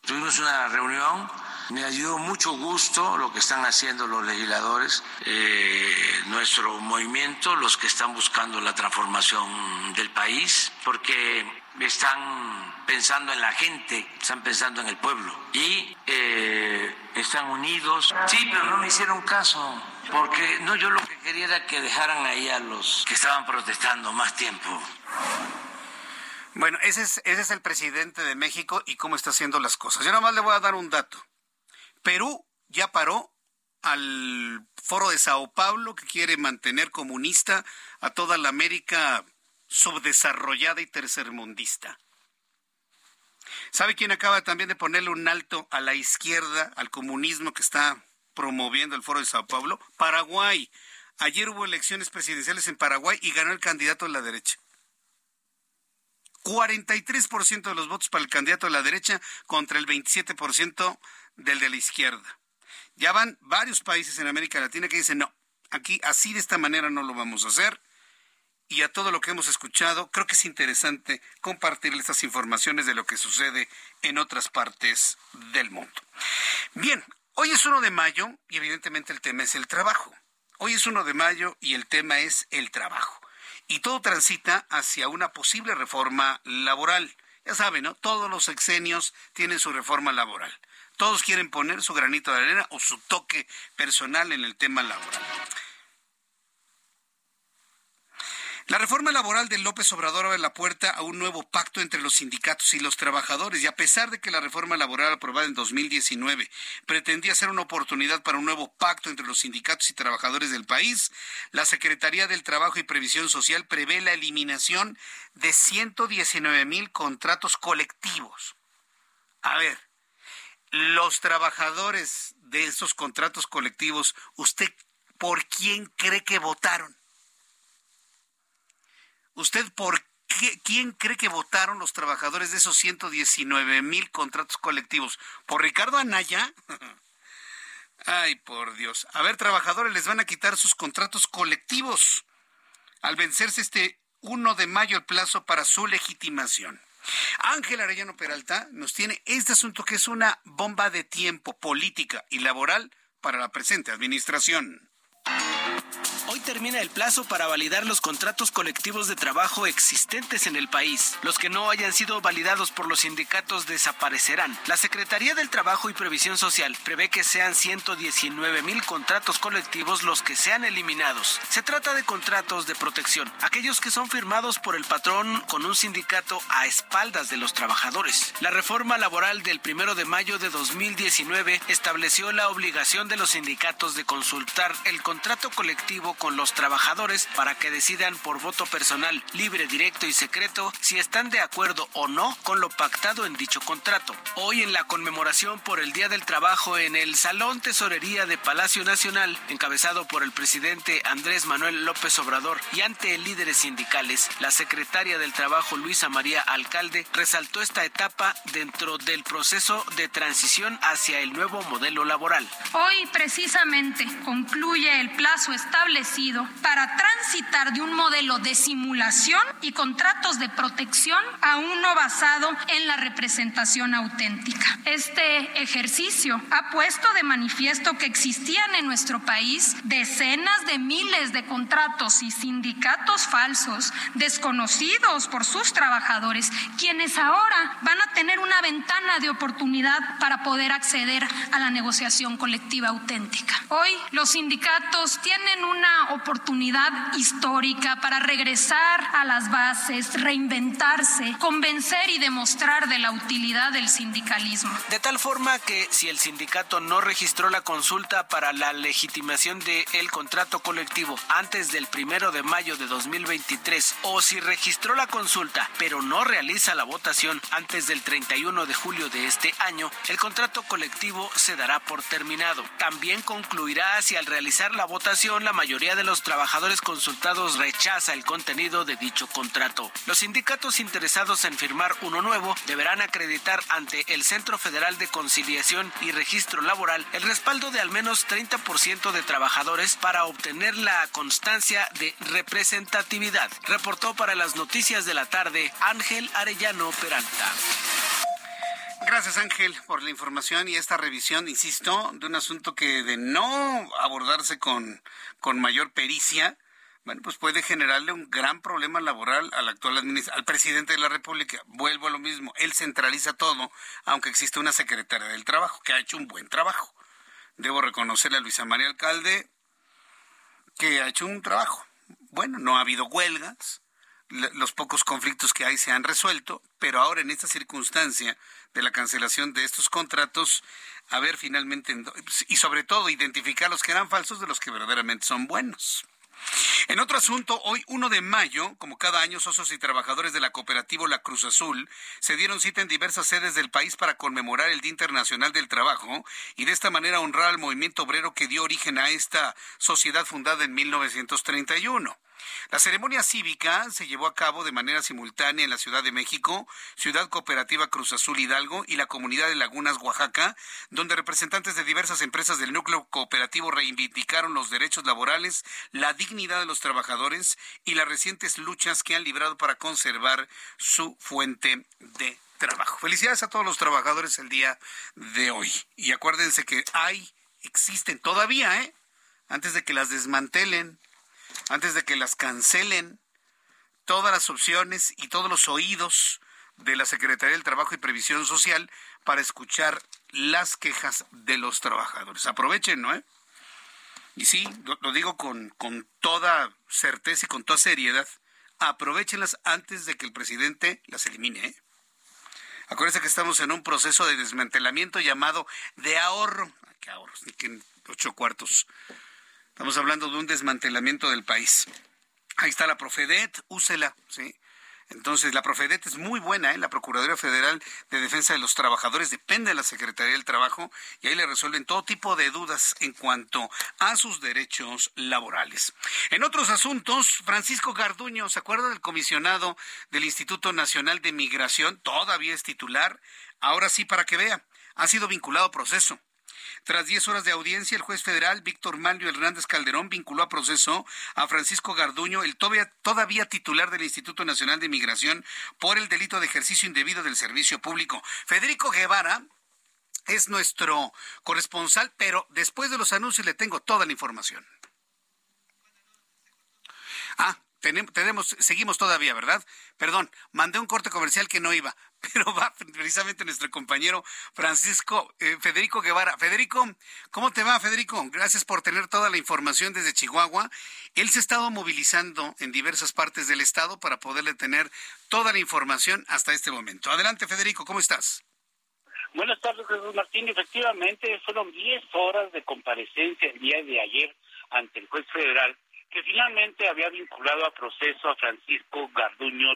Tuvimos una reunión, me dio mucho gusto lo que están haciendo los legisladores, eh, nuestro movimiento, los que están buscando la transformación del país, porque están pensando en la gente, están pensando en el pueblo y eh, están unidos. Sí, pero no me hicieron caso, porque no, yo lo que quería era que dejaran ahí a los que estaban protestando más tiempo. Bueno, ese es, ese es el presidente de México y cómo está haciendo las cosas. Yo nada más le voy a dar un dato. Perú ya paró al foro de Sao Paulo que quiere mantener comunista a toda la América subdesarrollada y tercermundista. ¿Sabe quién acaba también de ponerle un alto a la izquierda, al comunismo que está promoviendo el foro de Sao Paulo? Paraguay. Ayer hubo elecciones presidenciales en Paraguay y ganó el candidato de la derecha. 43% de los votos para el candidato de la derecha contra el 27% del de la izquierda. Ya van varios países en América Latina que dicen, no, aquí así de esta manera no lo vamos a hacer. Y a todo lo que hemos escuchado, creo que es interesante compartir estas informaciones de lo que sucede en otras partes del mundo. Bien, hoy es 1 de mayo y evidentemente el tema es el trabajo. Hoy es 1 de mayo y el tema es el trabajo y todo transita hacia una posible reforma laboral. Ya saben, ¿no? Todos los sexenios tienen su reforma laboral. Todos quieren poner su granito de arena o su toque personal en el tema laboral. La reforma laboral de López Obrador abre la puerta a un nuevo pacto entre los sindicatos y los trabajadores y a pesar de que la reforma laboral aprobada en 2019 pretendía ser una oportunidad para un nuevo pacto entre los sindicatos y trabajadores del país, la Secretaría del Trabajo y Previsión Social prevé la eliminación de 119 mil contratos colectivos. A ver, los trabajadores de esos contratos colectivos, ¿usted por quién cree que votaron? ¿Usted por qué, quién cree que votaron los trabajadores de esos 119 mil contratos colectivos? ¿Por Ricardo Anaya? Ay, por Dios. A ver, trabajadores, les van a quitar sus contratos colectivos al vencerse este 1 de mayo el plazo para su legitimación. Ángel Arellano Peralta nos tiene este asunto que es una bomba de tiempo política y laboral para la presente administración. Hoy termina el plazo para validar los contratos colectivos de trabajo existentes en el país. Los que no hayan sido validados por los sindicatos desaparecerán. La Secretaría del Trabajo y Previsión Social prevé que sean 119 mil contratos colectivos los que sean eliminados. Se trata de contratos de protección, aquellos que son firmados por el patrón con un sindicato a espaldas de los trabajadores. La reforma laboral del primero de mayo de 2019 estableció la obligación de los sindicatos de consultar el contrato colectivo con los trabajadores para que decidan por voto personal, libre, directo y secreto si están de acuerdo o no con lo pactado en dicho contrato. Hoy en la conmemoración por el Día del Trabajo en el Salón Tesorería de Palacio Nacional, encabezado por el presidente Andrés Manuel López Obrador y ante líderes sindicales, la secretaria del Trabajo Luisa María Alcalde resaltó esta etapa dentro del proceso de transición hacia el nuevo modelo laboral. Hoy precisamente concluye el plazo establecido para transitar de un modelo de simulación y contratos de protección a uno basado en la representación auténtica. Este ejercicio ha puesto de manifiesto que existían en nuestro país decenas de miles de contratos y sindicatos falsos desconocidos por sus trabajadores, quienes ahora van a tener una ventana de oportunidad para poder acceder a la negociación colectiva auténtica. Hoy los sindicatos tienen una oportunidad histórica para regresar a las bases, reinventarse, convencer y demostrar de la utilidad del sindicalismo. De tal forma que si el sindicato no registró la consulta para la legitimación del el contrato colectivo antes del primero de mayo de 2023 o si registró la consulta pero no realiza la votación antes del 31 de julio de este año, el contrato colectivo se dará por terminado. También concluirá si al realizar la votación la mayoría de los trabajadores consultados rechaza el contenido de dicho contrato. Los sindicatos interesados en firmar uno nuevo deberán acreditar ante el Centro Federal de Conciliación y Registro Laboral el respaldo de al menos 30% de trabajadores para obtener la constancia de representatividad. Reportó para las noticias de la tarde Ángel Arellano Peralta. Gracias Ángel por la información y esta revisión, insisto, de un asunto que de no abordarse con, con mayor pericia, bueno, pues puede generarle un gran problema laboral al actual al presidente de la República. Vuelvo a lo mismo, él centraliza todo, aunque existe una secretaria del trabajo que ha hecho un buen trabajo. Debo reconocerle a Luisa María Alcalde que ha hecho un trabajo. Bueno, no ha habido huelgas, los pocos conflictos que hay se han resuelto, pero ahora en esta circunstancia de la cancelación de estos contratos, a ver finalmente, y sobre todo identificar los que eran falsos de los que verdaderamente son buenos. En otro asunto, hoy 1 de mayo, como cada año, socios y trabajadores de la cooperativa La Cruz Azul se dieron cita en diversas sedes del país para conmemorar el Día Internacional del Trabajo y de esta manera honrar al movimiento obrero que dio origen a esta sociedad fundada en 1931. La ceremonia cívica se llevó a cabo de manera simultánea en la Ciudad de México, Ciudad Cooperativa Cruz Azul Hidalgo y la comunidad de Lagunas, Oaxaca, donde representantes de diversas empresas del núcleo cooperativo reivindicaron los derechos laborales, la dignidad de los trabajadores y las recientes luchas que han librado para conservar su fuente de trabajo. Felicidades a todos los trabajadores el día de hoy. Y acuérdense que hay, existen todavía, ¿eh? Antes de que las desmantelen antes de que las cancelen todas las opciones y todos los oídos de la Secretaría del Trabajo y Previsión Social para escuchar las quejas de los trabajadores. Aprovechen, ¿no? Eh? Y sí, lo, digo con, con toda certeza y con toda seriedad. Aprovechenlas antes de que el presidente las elimine. ¿eh? Acuérdense que estamos en un proceso de desmantelamiento llamado de ahorro. ¿Qué ahorros? Ocho cuartos Estamos hablando de un desmantelamiento del país. Ahí está la Profedet, úsela, ¿sí? Entonces, la Profedet es muy buena, ¿eh? la Procuraduría Federal de Defensa de los Trabajadores depende de la Secretaría del Trabajo y ahí le resuelven todo tipo de dudas en cuanto a sus derechos laborales. En otros asuntos, Francisco Garduño, ¿se acuerda del comisionado del Instituto Nacional de Migración? Todavía es titular. Ahora sí, para que vea, ha sido vinculado a proceso. Tras diez horas de audiencia, el juez federal Víctor Manlio Hernández Calderón vinculó a proceso a Francisco Garduño, el todavía, titular del Instituto Nacional de Migración, por el delito de ejercicio indebido del servicio público. Federico Guevara es nuestro corresponsal, pero después de los anuncios le tengo toda la información. Ah, tenemos, seguimos todavía, ¿verdad? Perdón, mandé un corte comercial que no iba, pero va precisamente nuestro compañero Francisco eh, Federico Guevara. Federico, ¿cómo te va, Federico? Gracias por tener toda la información desde Chihuahua. Él se ha estado movilizando en diversas partes del estado para poderle tener toda la información hasta este momento. Adelante, Federico, ¿cómo estás? Buenas tardes, Jesús Martín. Efectivamente, fueron 10 horas de comparecencia el día de ayer ante el juez federal que finalmente había vinculado a proceso a Francisco Garduño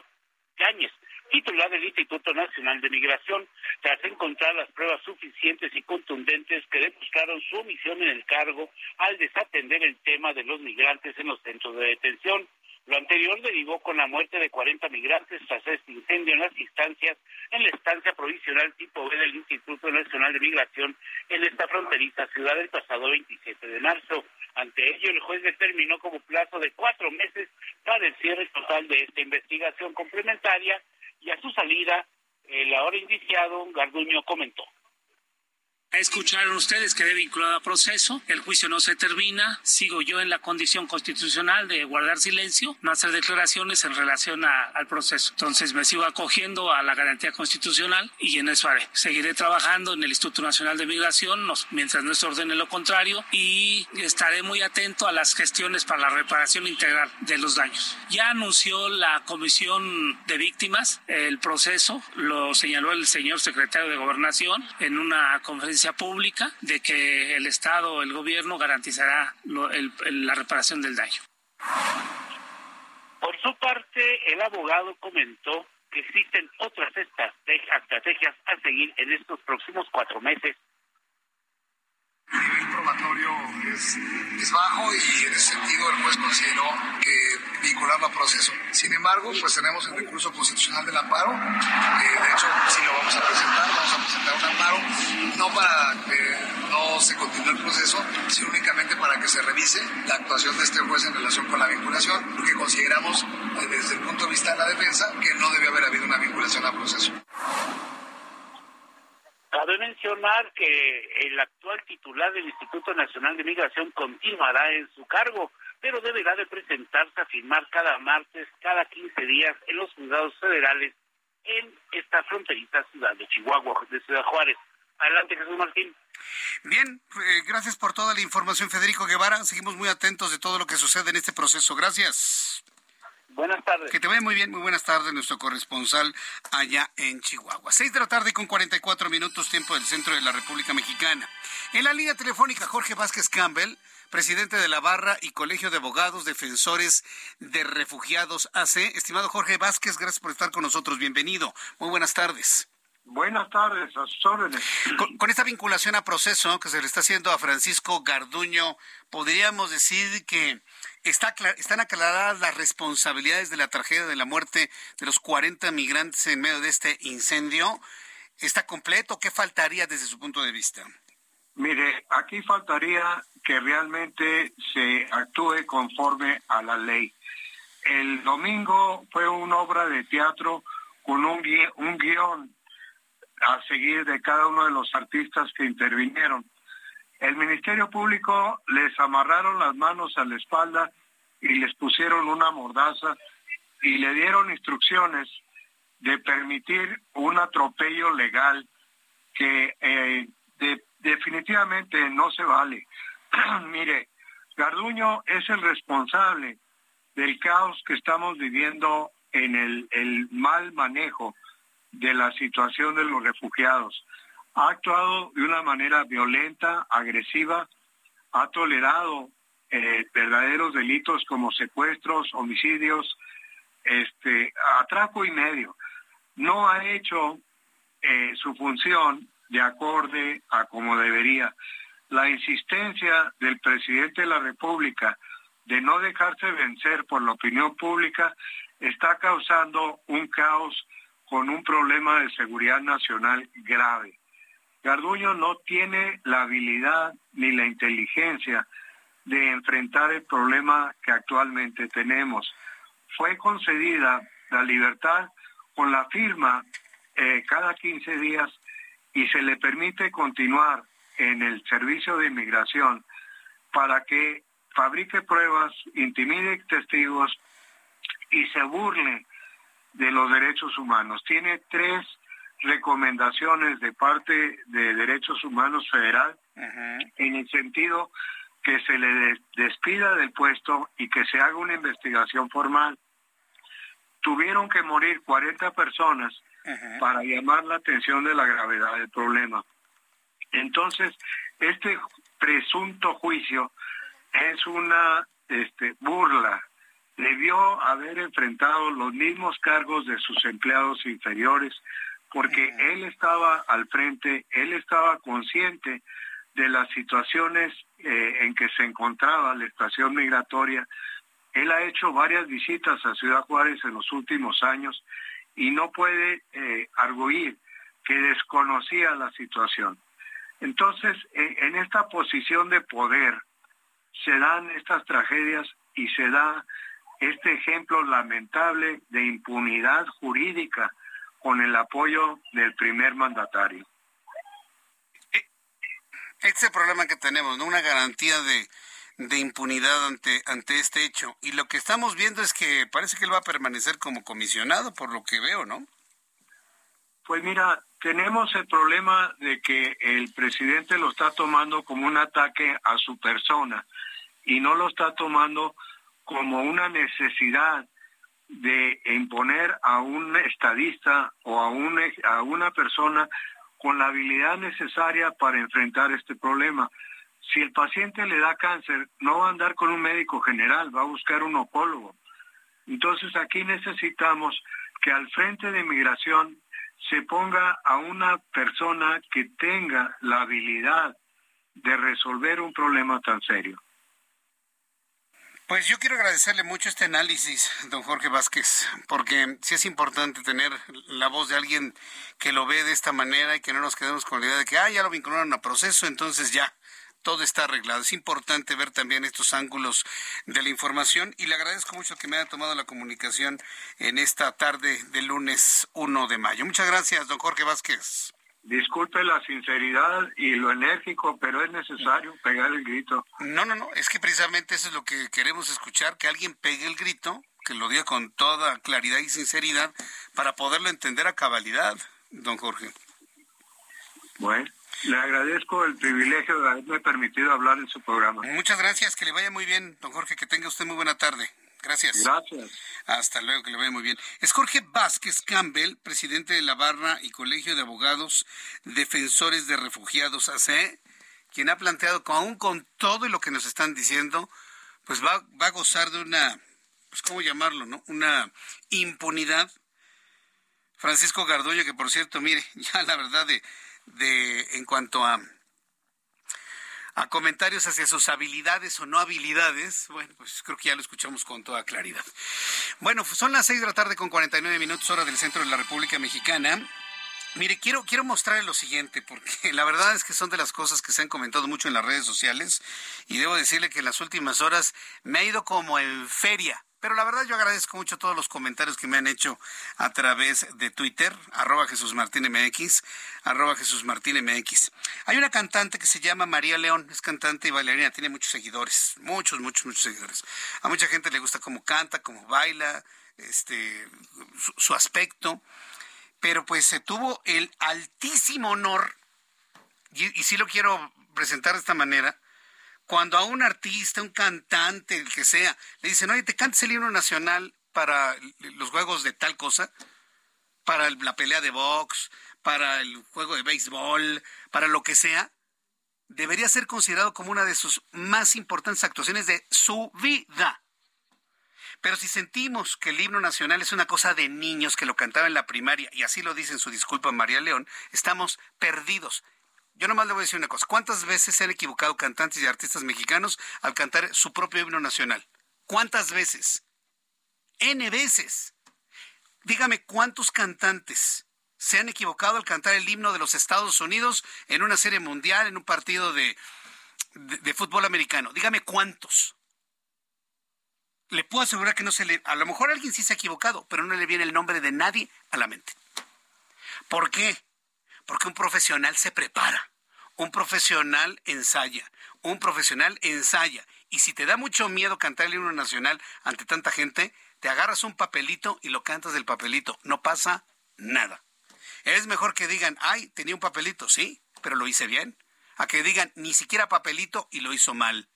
Yáñez, titular del Instituto Nacional de Migración, tras encontrar las pruebas suficientes y contundentes que demostraron su omisión en el cargo al desatender el tema de los migrantes en los centros de detención. Lo anterior derivó con la muerte de 40 migrantes tras este incendio en las instancias, en la estancia provisional tipo B del Instituto Nacional de Migración en esta fronteriza ciudad el pasado 27 de marzo. Ante ello, el juez determinó como plazo de cuatro meses para el cierre total de esta investigación complementaria y a su salida, el ahora indiciado Garduño comentó. Escucharon ustedes que he vinculado a proceso, el juicio no se termina, sigo yo en la condición constitucional de guardar silencio, no hacer declaraciones en relación al proceso. Entonces me sigo acogiendo a la garantía constitucional y en eso haré. Seguiré trabajando en el Instituto Nacional de Migración mientras no se ordene lo contrario y estaré muy atento a las gestiones para la reparación integral de los daños. Ya anunció la Comisión de Víctimas el proceso, lo señaló el señor secretario de Gobernación en una conferencia pública de que el Estado, el gobierno garantizará la reparación del daño. Por su parte, el abogado comentó que existen otras estrategias a seguir en estos próximos cuatro meses. A nivel probatorio es, es bajo y en ese sentido el juez consideró que vincularlo a proceso. Sin embargo, pues tenemos el recurso constitucional del amparo. Eh, de hecho, sí lo vamos a presentar, vamos a presentar un amparo, no para que no se continúe el proceso, sino únicamente para que se revise la actuación de este juez en relación con la vinculación, porque consideramos eh, desde el punto de vista de la defensa que no debe haber habido una vinculación al proceso. Cabe mencionar que el actual titular del Instituto Nacional de Migración continuará en su cargo, pero deberá de presentarse a firmar cada martes, cada 15 días en los juzgados federales en esta fronteriza ciudad de Chihuahua, de Ciudad Juárez. Adelante, Jesús Martín. Bien, eh, gracias por toda la información, Federico Guevara. Seguimos muy atentos de todo lo que sucede en este proceso. Gracias. Buenas tardes. Que te vaya muy bien, muy buenas tardes, nuestro corresponsal allá en Chihuahua. Seis de la tarde con 44 minutos, tiempo del centro de la República Mexicana. En la línea telefónica, Jorge Vázquez Campbell, presidente de la Barra y Colegio de Abogados Defensores de Refugiados AC. Estimado Jorge Vázquez, gracias por estar con nosotros. Bienvenido. Muy buenas tardes. Buenas tardes, a sus órdenes. Con, esta vinculación a proceso que se le está haciendo a Francisco Garduño, podríamos decir que está, están aclaradas las responsabilidades de la tragedia de la muerte de los 40 migrantes en medio de este incendio. ¿Está completo? ¿Qué faltaría desde su punto de vista? Mire, aquí faltaría que realmente se actúe conforme a la ley. El domingo fue una obra de teatro con un, un guion a seguir de cada uno de los artistas que intervinieron. El Ministerio Público les amarraron las manos a la espalda y les pusieron una mordaza y le dieron instrucciones de permitir un atropello legal que eh, definitivamente no se vale. Mire, Garduño es el responsable del caos que estamos viviendo en el, el mal manejo de la situación de los refugiados. Ha actuado de una manera violenta, agresiva, ha tolerado eh, verdaderos delitos como secuestros, homicidios, este, atraco y medio. No ha hecho eh, su función de acorde a como debería. La insistencia del presidente de la República de no dejarse vencer por la opinión pública está causando un caos con un problema de seguridad nacional grave. Garduño no tiene la habilidad ni la inteligencia de enfrentar el problema que actualmente tenemos. Fue concedida la libertad con la firma eh, cada 15 días y se le permite continuar en el servicio de inmigración para que fabrique pruebas, intimide testigos y se burle de los derechos humanos. Tiene tres recomendaciones de parte de Derechos Humanos Federal en el sentido que se le despida del puesto y que se haga una investigación formal. Tuvieron que morir 40 personas para llamar la atención de la gravedad del problema. Entonces, este presunto juicio es una este, burla debió haber enfrentado los mismos cargos de sus empleados inferiores porque él estaba al frente, él estaba consciente de las situaciones eh, en que se encontraba la estación migratoria. Él ha hecho varias visitas a Ciudad Juárez en los últimos años y no puede eh, arguir que desconocía la situación. Entonces, en esta posición de poder se dan estas tragedias y se da este ejemplo lamentable de impunidad jurídica con el apoyo del primer mandatario. Este es el problema que tenemos, ¿no? Una garantía de, de impunidad ante, ante este hecho. Y lo que estamos viendo es que parece que él va a permanecer como comisionado, por lo que veo, ¿no? Pues mira, tenemos el problema de que el presidente lo está tomando como un ataque a su persona y no lo está tomando como una necesidad de imponer a un estadista o a, a una persona con la habilidad necesaria para enfrentar este problema. Si el paciente le da cáncer, no va a andar con un médico general, va a buscar un oncólogo. Entonces aquí necesitamos que al frente de migración se ponga a una persona que tenga la habilidad de resolver un problema tan serio. Pues yo quiero agradecerle mucho este análisis, don Jorge Vázquez, porque sí es importante tener la voz de alguien que lo ve de esta manera y que no nos quedemos con la idea de que, ah, ya lo vincularon a proceso, entonces ya, todo está arreglado. Es importante ver también estos ángulos de la información y le agradezco mucho que me haya tomado la comunicación en esta tarde del lunes 1 de mayo. Muchas gracias, don Jorge Vázquez. Disculpe la sinceridad y lo enérgico, pero es necesario pegar el grito. No, no, no, es que precisamente eso es lo que queremos escuchar, que alguien pegue el grito, que lo diga con toda claridad y sinceridad para poderlo entender a cabalidad, don Jorge. Bueno, le agradezco el privilegio de haberme permitido hablar en su programa. Muchas gracias, que le vaya muy bien, don Jorge, que tenga usted muy buena tarde. Gracias. Gracias. Hasta luego, que le vaya muy bien. Es Jorge Vázquez Campbell, presidente de la Barra y Colegio de Abogados Defensores de Refugiados AC, quien ha planteado que aún con todo lo que nos están diciendo, pues va, va a gozar de una, pues cómo llamarlo, ¿no? Una impunidad. Francisco Gardoño, que por cierto, mire, ya la verdad de, de en cuanto a a comentarios hacia sus habilidades o no habilidades, bueno, pues creo que ya lo escuchamos con toda claridad. Bueno, pues son las seis de la tarde con 49 minutos hora del centro de la República Mexicana. Mire, quiero, quiero mostrarle lo siguiente, porque la verdad es que son de las cosas que se han comentado mucho en las redes sociales y debo decirle que en las últimas horas me ha ido como en feria pero la verdad yo agradezco mucho todos los comentarios que me han hecho a través de Twitter, arroba Jesús Martín MX, arroba Jesús Martín MX. Hay una cantante que se llama María León, es cantante y bailarina, tiene muchos seguidores, muchos, muchos, muchos seguidores. A mucha gente le gusta cómo canta, cómo baila, este, su, aspecto, pero pues se tuvo el altísimo honor, y, y sí lo quiero presentar de esta manera, cuando a un artista, un cantante, el que sea, le dicen, oye, te cantas el himno nacional para los juegos de tal cosa, para la pelea de box, para el juego de béisbol, para lo que sea, debería ser considerado como una de sus más importantes actuaciones de su vida. Pero si sentimos que el himno nacional es una cosa de niños que lo cantaba en la primaria, y así lo dice en su disculpa María León, estamos perdidos. Yo nomás le voy a decir una cosa. ¿Cuántas veces se han equivocado cantantes y artistas mexicanos al cantar su propio himno nacional? ¿Cuántas veces? N veces. Dígame cuántos cantantes se han equivocado al cantar el himno de los Estados Unidos en una serie mundial, en un partido de, de, fútbol americano. Dígame cuántos. Le puedo asegurar que no se le... A lo mejor alguien sí se ha equivocado, pero no le viene el nombre de nadie a la mente. ¿Por qué? Porque un profesional se prepara, un profesional ensaya, un profesional ensaya. Y si te da mucho miedo cantar el himno nacional ante tanta gente, te agarras un papelito y lo cantas del papelito. No pasa nada. Es mejor que digan, ay, tenía un papelito, sí, pero lo hice bien. A que digan, ni siquiera papelito y lo hizo mal.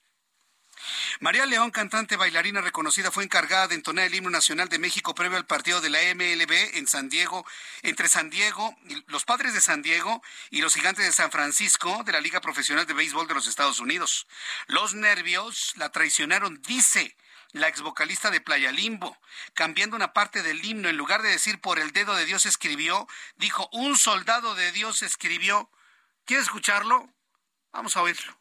María León, cantante bailarina reconocida, fue encargada de entonar el himno nacional de México previo al partido de la MLB en San Diego, entre San Diego, los padres de San Diego y los gigantes de San Francisco de la Liga Profesional de Béisbol de los Estados Unidos. Los nervios la traicionaron, dice la ex vocalista de Playa Limbo, cambiando una parte del himno, en lugar de decir por el dedo de Dios escribió, dijo un soldado de Dios escribió. ¿Quieres escucharlo? Vamos a oírlo.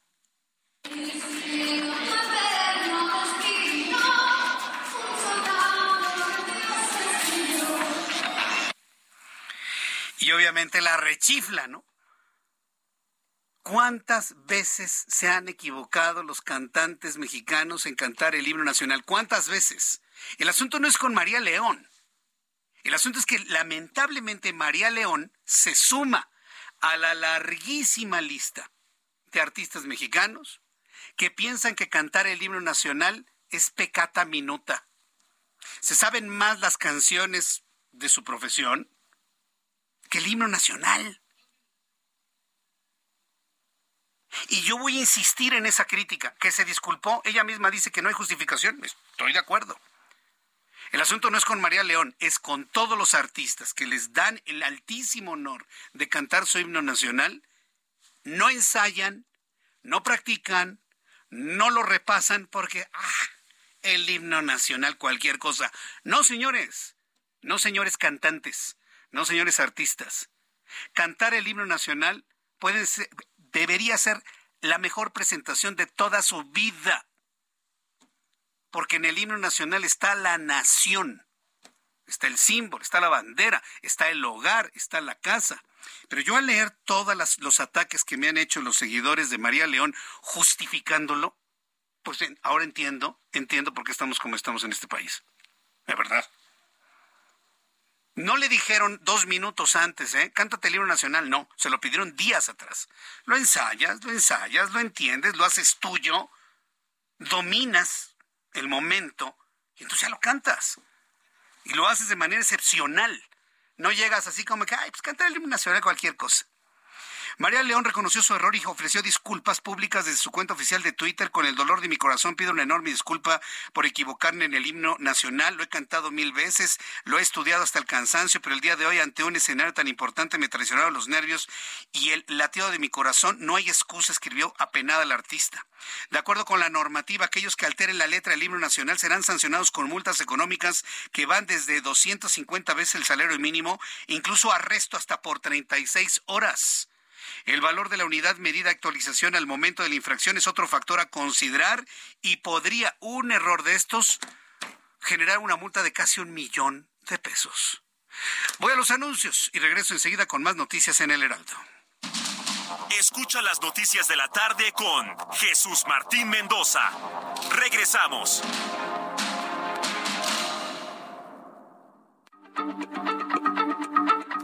Y obviamente la rechifla, ¿no? ¿Cuántas veces se han equivocado los cantantes mexicanos en cantar el himno nacional? ¿Cuántas veces? El asunto no es con María León. El asunto es que lamentablemente María León se suma a la larguísima lista de artistas mexicanos que piensan que cantar el himno nacional es pecata minuta. Se saben más las canciones de su profesión que el himno nacional. Y yo voy a insistir en esa crítica, que se disculpó, ella misma dice que no hay justificación, estoy de acuerdo. El asunto no es con María León, es con todos los artistas que les dan el altísimo honor de cantar su himno nacional, no ensayan, no practican, no lo repasan porque, ah, el himno nacional, cualquier cosa. No, señores, no, señores cantantes, no, señores artistas. Cantar el himno nacional puede ser, debería ser la mejor presentación de toda su vida. Porque en el himno nacional está la nación, está el símbolo, está la bandera, está el hogar, está la casa. Pero yo al leer todos los ataques que me han hecho los seguidores de María León justificándolo, pues ahora entiendo, entiendo por qué estamos como estamos en este país. De verdad. No le dijeron dos minutos antes, ¿eh? Cántate el libro nacional. No, se lo pidieron días atrás. Lo ensayas, lo ensayas, lo entiendes, lo haces tuyo, dominas el momento y entonces ya lo cantas. Y lo haces de manera excepcional. No llegas así como que, ay, pues canta el himno cualquier cosa. María León reconoció su error y ofreció disculpas públicas desde su cuenta oficial de Twitter. Con el dolor de mi corazón pido una enorme disculpa por equivocarme en el himno nacional. Lo he cantado mil veces, lo he estudiado hasta el cansancio, pero el día de hoy ante un escenario tan importante me traicionaron los nervios y el latido de mi corazón. No hay excusa, escribió apenada el artista. De acuerdo con la normativa, aquellos que alteren la letra del himno nacional serán sancionados con multas económicas que van desde 250 veces el salario mínimo, incluso arresto hasta por 36 horas. El valor de la unidad medida actualización al momento de la infracción es otro factor a considerar y podría un error de estos generar una multa de casi un millón de pesos. Voy a los anuncios y regreso enseguida con más noticias en el Heraldo. Escucha las noticias de la tarde con Jesús Martín Mendoza. Regresamos.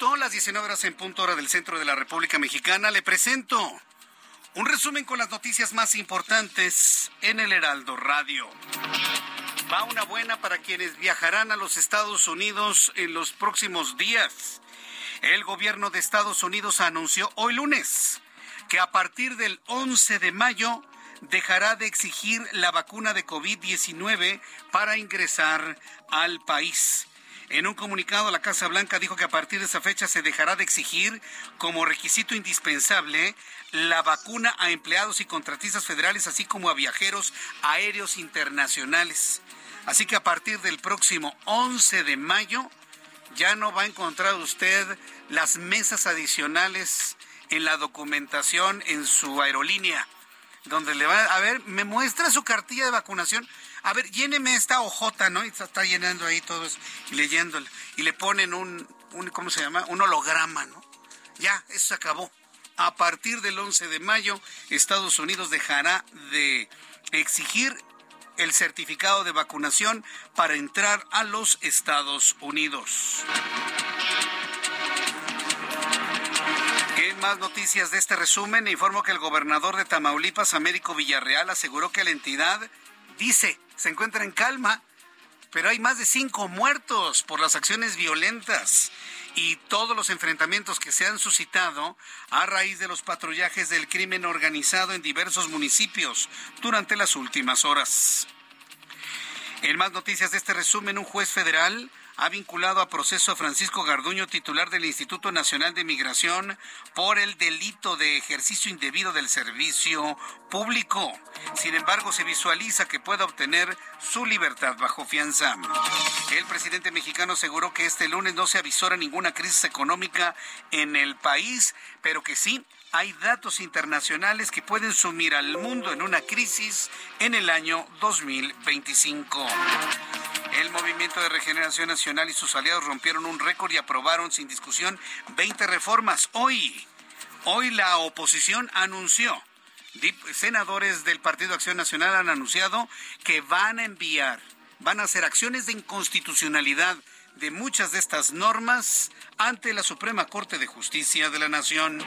Punto, las 19 horas en punto hora del centro de la República Mexicana, le presento un resumen con las noticias más importantes en el Heraldo Radio. Va una buena para quienes viajarán a los Estados Unidos en los próximos días. El gobierno de Estados Unidos anunció hoy lunes que a partir del 11 de mayo dejará de exigir la vacuna de COVID-19 para ingresar al país. En un comunicado, la Casa Blanca dijo que a partir de esa fecha se dejará de exigir como requisito indispensable la vacuna a empleados y contratistas federales, así como a viajeros aéreos internacionales. Así que a partir del próximo 11 de mayo ya no va a encontrar usted las mesas adicionales en la documentación en su aerolínea, donde le va a ver, me muestra su cartilla de vacunación a ver, lléneme esta hojota, ¿no? Y está, llenando ahí todo eso y leyéndole. Y le ponen un, un, ¿cómo se llama? Un holograma, ¿no? Ya, eso se acabó. A partir del 11 de mayo, Estados Unidos dejará de exigir el certificado de vacunación para entrar a los Estados Unidos. En más noticias de este resumen, informo que el gobernador de Tamaulipas, Américo Villarreal, aseguró que la entidad dice se encuentra en calma, pero hay más de cinco muertos por las acciones violentas y todos los enfrentamientos que se han suscitado a raíz de los patrullajes del crimen organizado en diversos municipios durante las últimas horas. En más noticias de este resumen, un juez federal ha vinculado a proceso a Francisco Garduño, titular del Instituto Nacional de Migración, por el delito de ejercicio indebido del servicio público. Sin embargo, se visualiza que pueda obtener su libertad bajo fianza. El presidente mexicano aseguró que este lunes no se avisora ninguna crisis económica en el país, pero que sí hay datos internacionales que pueden sumir al mundo en una crisis en el año 2025. El Movimiento de Regeneración Nacional y sus aliados rompieron un récord y aprobaron sin discusión 20 reformas. Hoy, hoy la oposición anunció, senadores del Partido Acción Nacional han anunciado que van a enviar, van a hacer acciones de inconstitucionalidad de muchas de estas normas ante la Suprema Corte de Justicia de la Nación.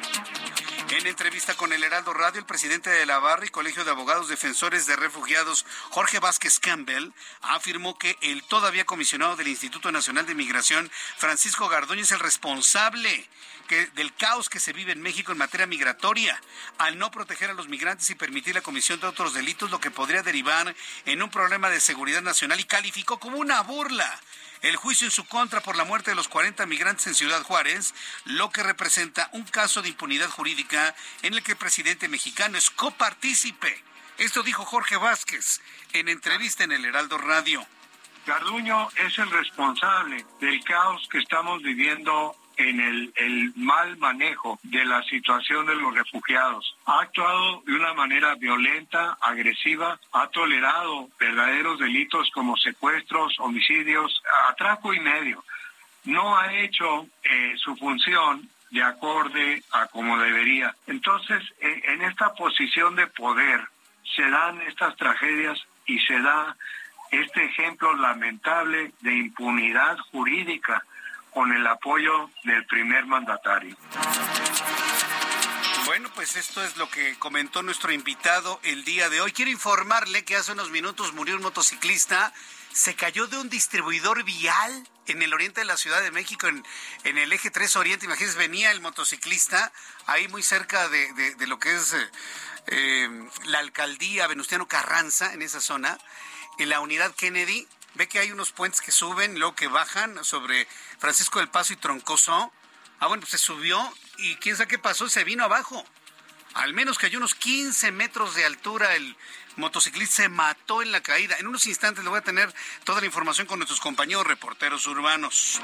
En entrevista con el Heraldo Radio, el presidente de la Barra y Colegio de Abogados Defensores de Refugiados, Jorge Vázquez Campbell, afirmó que el todavía comisionado del Instituto Nacional de Migración, Francisco Gardoño, es el responsable del caos que se vive en México en materia migratoria, al no proteger a los migrantes y permitir la comisión de otros delitos, lo que podría derivar en un problema de seguridad nacional y calificó como una burla el juicio en su contra por la muerte de los 40 migrantes en Ciudad Juárez, lo que representa un caso de impunidad jurídica en el que el presidente mexicano es copartícipe. Esto dijo Jorge Vázquez en entrevista en el Heraldo Radio. Garduño es el responsable del caos que estamos viviendo en el, mal manejo de la situación de los refugiados. Ha actuado de una manera violenta, agresiva, ha tolerado verdaderos delitos como secuestros, homicidios, atraco y medio. No ha hecho eh, su función de acorde a como debería. Entonces, en esta posición de poder se dan estas tragedias y se da este ejemplo lamentable de impunidad jurídica con el apoyo del primer mandatario. Bueno, pues esto es lo que comentó nuestro invitado el día de hoy. Quiero informarle que hace unos minutos murió un motociclista, se cayó de un distribuidor vial en el oriente de la Ciudad de México, en, en el eje 3 Oriente. Imagínense, venía el motociclista ahí muy cerca de, lo que es eh, eh, la alcaldía Venustiano Carranza, en esa zona, en la unidad Kennedy ve que hay unos puentes que suben, luego que bajan sobre Francisco del Paso y Troncoso. Ah, bueno, pues se subió y quién sabe qué pasó, se vino abajo. Al menos que hay unos 15 metros de altura el, motociclista se mató en la caída. En unos instantes le voy a tener toda la información con nuestros compañeros reporteros urbanos.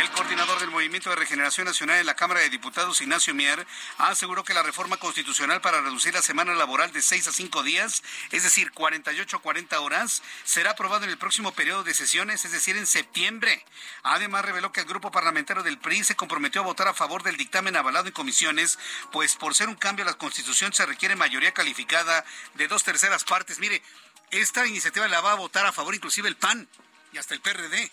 El coordinador del Movimiento de Regeneración Nacional de la Cámara de Diputados, Ignacio Mier, aseguró que la reforma constitucional para reducir la semana laboral de 6 a 5 días, es decir, 48 a 40 horas, será aprobado en el próximo periodo de sesiones, es decir, en septiembre. Además, reveló que el grupo parlamentario del PRI se comprometió a votar a favor del dictamen avalado en comisiones, pues por ser un cambio a la Constitución se requiere mayoría calificada de dos terceras partes. Mire, esta iniciativa la va a votar a favor inclusive el PAN y hasta el PRD,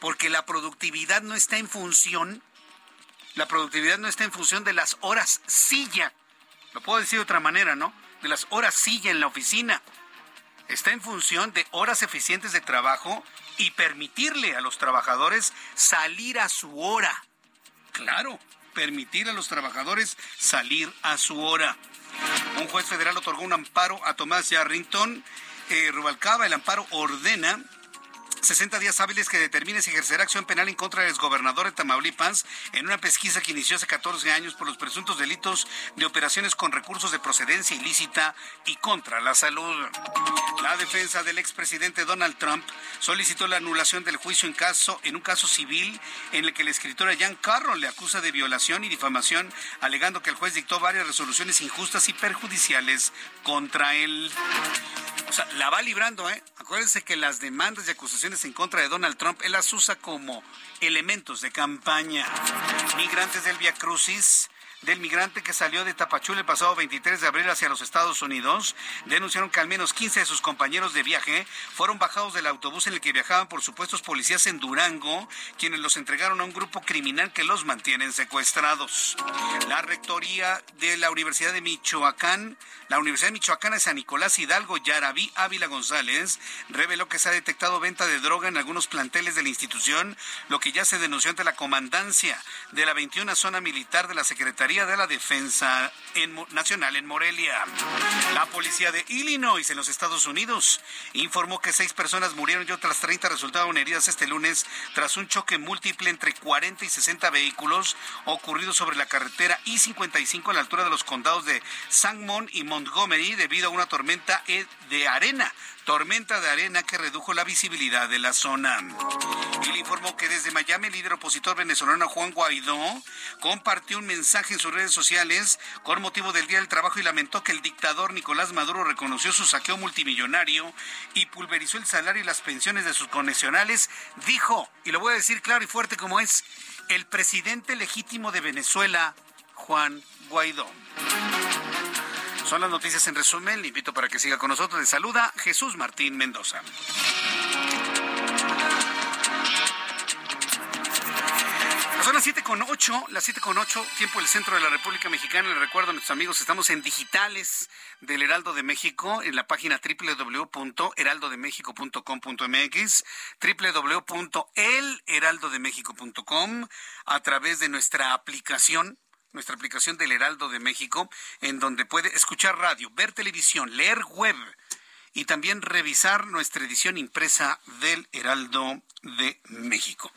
porque la productividad no está en función, la productividad no está en función de las horas silla, lo puedo decir de otra manera, ¿no? De las horas silla en la oficina. Está en función de horas eficientes de trabajo y permitirle a los trabajadores salir a su hora. Claro, permitir a los trabajadores salir a su hora. Un juez federal otorgó un amparo a Tomás Yarrington eh, Rubalcaba. El amparo ordena 60 días hábiles que determine si ejercerá acción penal en contra del exgobernador de Tamaulipas en una pesquisa que inició hace 14 años por los presuntos delitos de operaciones con recursos de procedencia ilícita y contra la salud. La defensa del expresidente Donald Trump solicitó la anulación del juicio en caso en un caso civil en el que la escritora Jan Carroll le acusa de violación y difamación, alegando que el juez dictó varias resoluciones injustas y perjudiciales contra él. La va librando, ¿eh? Acuérdense que las demandas y acusaciones en contra de Donald Trump, él las usa como elementos de campaña. Migrantes del Via Crucis del migrante que salió de Tapachula el pasado 23 de abril hacia los Estados Unidos denunciaron que al menos 15 de sus compañeros de viaje fueron bajados del autobús en el que viajaban por supuestos policías en Durango, quienes los entregaron a un grupo criminal que los mantienen secuestrados. La rectoría de la Universidad de Michoacán, la Universidad de Michoacán de San Nicolás Hidalgo, Yarabí Ávila González, reveló que se ha detectado venta de droga en algunos planteles de la institución, lo que ya se denunció ante la comandancia de la 21 zona militar de la Secretaría de la Defensa Nacional en Morelia. La policía de Illinois en los Estados Unidos informó que seis personas murieron y otras 30 resultaron heridas este lunes tras un choque múltiple entre 40 y 60 vehículos ocurrido sobre la carretera I-55 a la altura de los condados de Sangamon y Montgomery debido a una tormenta de arena tormenta de arena que redujo la visibilidad de la zona. Y informó que desde Miami el líder opositor venezolano Juan Guaidó compartió un mensaje en sus redes sociales con motivo del Día del Trabajo y lamentó que el dictador Nicolás Maduro reconoció su saqueo multimillonario y pulverizó el salario y las pensiones de sus conexionales. Dijo, y lo voy a decir claro y fuerte como es, el presidente legítimo de Venezuela, Juan Guaidó. Son las noticias en resumen. Le invito para que siga con nosotros. Le saluda Jesús Martín Mendoza. Son las siete con ocho, las siete con ocho, tiempo del centro de la República Mexicana. Les recuerdo a nuestros amigos, estamos en digitales del Heraldo de México, en la página www.heraldodemexico.com.mx, www.elheraldodemexico.com, a través de nuestra aplicación nuestra aplicación del Heraldo de México, en donde puede escuchar radio, ver televisión, leer web y también revisar nuestra edición impresa del Heraldo de México.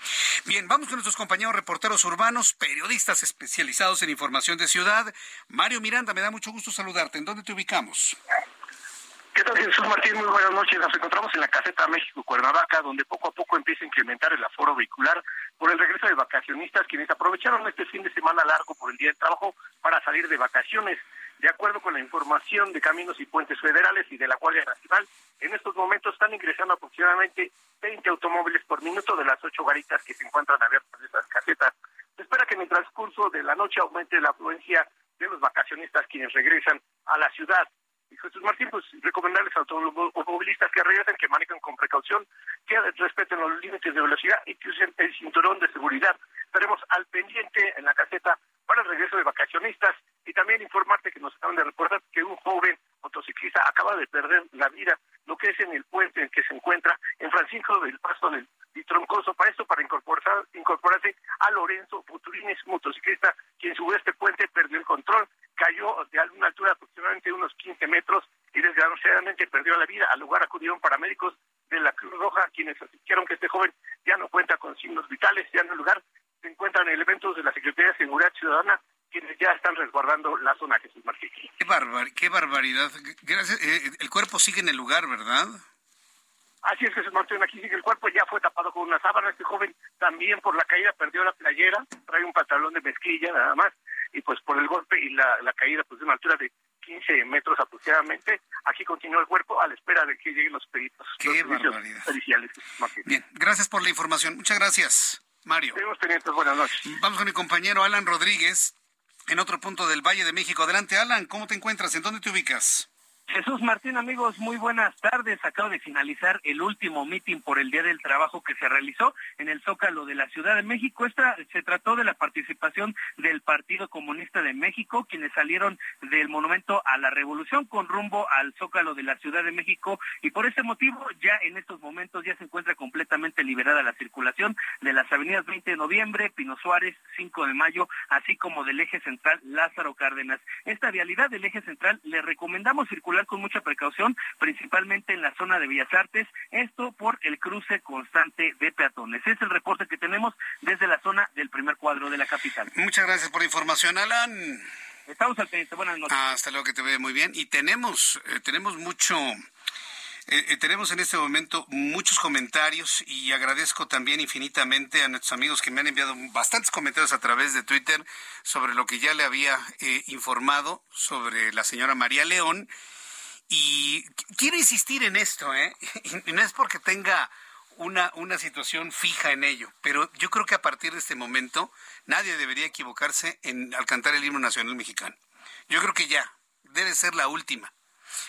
Bien, vamos con nuestros compañeros reporteros urbanos, periodistas especializados en información de ciudad. Mario Miranda, me da mucho gusto saludarte. ¿En dónde te ubicamos? ¿Qué tal, Jesús Martín? Muy buenas noches. Nos encontramos en la caseta México-Cuernavaca, donde poco a poco empieza a incrementar el aforo vehicular por el regreso de vacacionistas, quienes aprovecharon este fin de semana largo por el día de trabajo para salir de vacaciones. De acuerdo con la información de Caminos y Puentes Federales y de la Guardia Nacional, en estos momentos están ingresando aproximadamente 20 automóviles por minuto de las ocho garitas que se encuentran abiertas de estas casetas. Se espera que en el transcurso de la noche aumente la afluencia de los vacacionistas quienes regresan a la ciudad. Y Jesús Martín, pues recomendarles a los automovilistas que regresen, que manejen con precaución, que respeten los límites de velocidad y que usen el cinturón de seguridad. Estaremos al pendiente en la caseta para el regreso de vacacionistas y también informarte que nos acaban de reportar que un joven motociclista acaba de perder la vida, lo que es en el puente en que se encuentra en Francisco del Paso del Troncoso, para esto, para incorporar, incorporarse a Lorenzo Futurines, motociclista, quien sube este puente perdió el control, cayó de alguna altura aproximadamente unos 15 metros y desgraciadamente perdió la vida. Al lugar acudieron paramédicos de la Cruz Roja, quienes asistieron que este joven ya no cuenta con signos vitales, ya en el lugar se encuentran elementos de la Secretaría de Seguridad Ciudadana quienes ya están resguardando la zona Jesús Martín. Qué, Gracias. Eh, el cuerpo sigue en el lugar, ¿verdad? Así es, Jesús Martín, aquí sigue el cuerpo, ya fue tapado con una sábana. Este joven también por la caída perdió la playera, trae un pantalón de mezclilla nada más, y pues por el golpe y la, caída pues de una altura de 15 metros aproximadamente, aquí continúa el cuerpo a la espera de que lleguen los peritos. Qué barbaridad. Bien, gracias por la información. Muchas gracias, Mario. Tenemos pendientes, buenas noches. Vamos con mi compañero Alan Rodríguez en otro punto del Valle de México. Adelante, Alan, ¿cómo te encuentras? ¿En dónde te ubicas? Jesús Martín, amigos, muy buenas tardes. Acabo de finalizar el último mitin por el Día del Trabajo que se realizó en el Zócalo de la Ciudad de México. Esta se trató de la participación del Partido Comunista de México, quienes salieron del Monumento a la Revolución con rumbo al Zócalo de la Ciudad de México y por ese motivo ya en estos momentos ya se encuentra completamente liberada la circulación de las avenidas 20 de noviembre, Pino Suárez, 5 de mayo, así como del eje central Lázaro Cárdenas. Esta vialidad del eje central le recomendamos circular con mucha precaución, principalmente en la zona de Bellas Artes, esto por el cruce constante de peatones. Es el reporte que tenemos desde la zona del primer cuadro de la capital. Muchas gracias por la información, Alan. Estamos al pendiente. Buenas noches. hasta luego, que te ve muy bien. Y tenemos, eh, tenemos mucho... Eh, eh, tenemos en este momento muchos comentarios y agradezco también infinitamente a nuestros amigos que me han enviado bastantes comentarios a través de Twitter sobre lo que ya le había informado sobre la señora María León y quiero insistir en esto, ¿eh? Y no es porque tenga una, una situación fija en ello, pero yo creo que a partir de este momento nadie debería equivocarse en al cantar el himno nacional mexicano. Yo creo que ya, debe ser la última.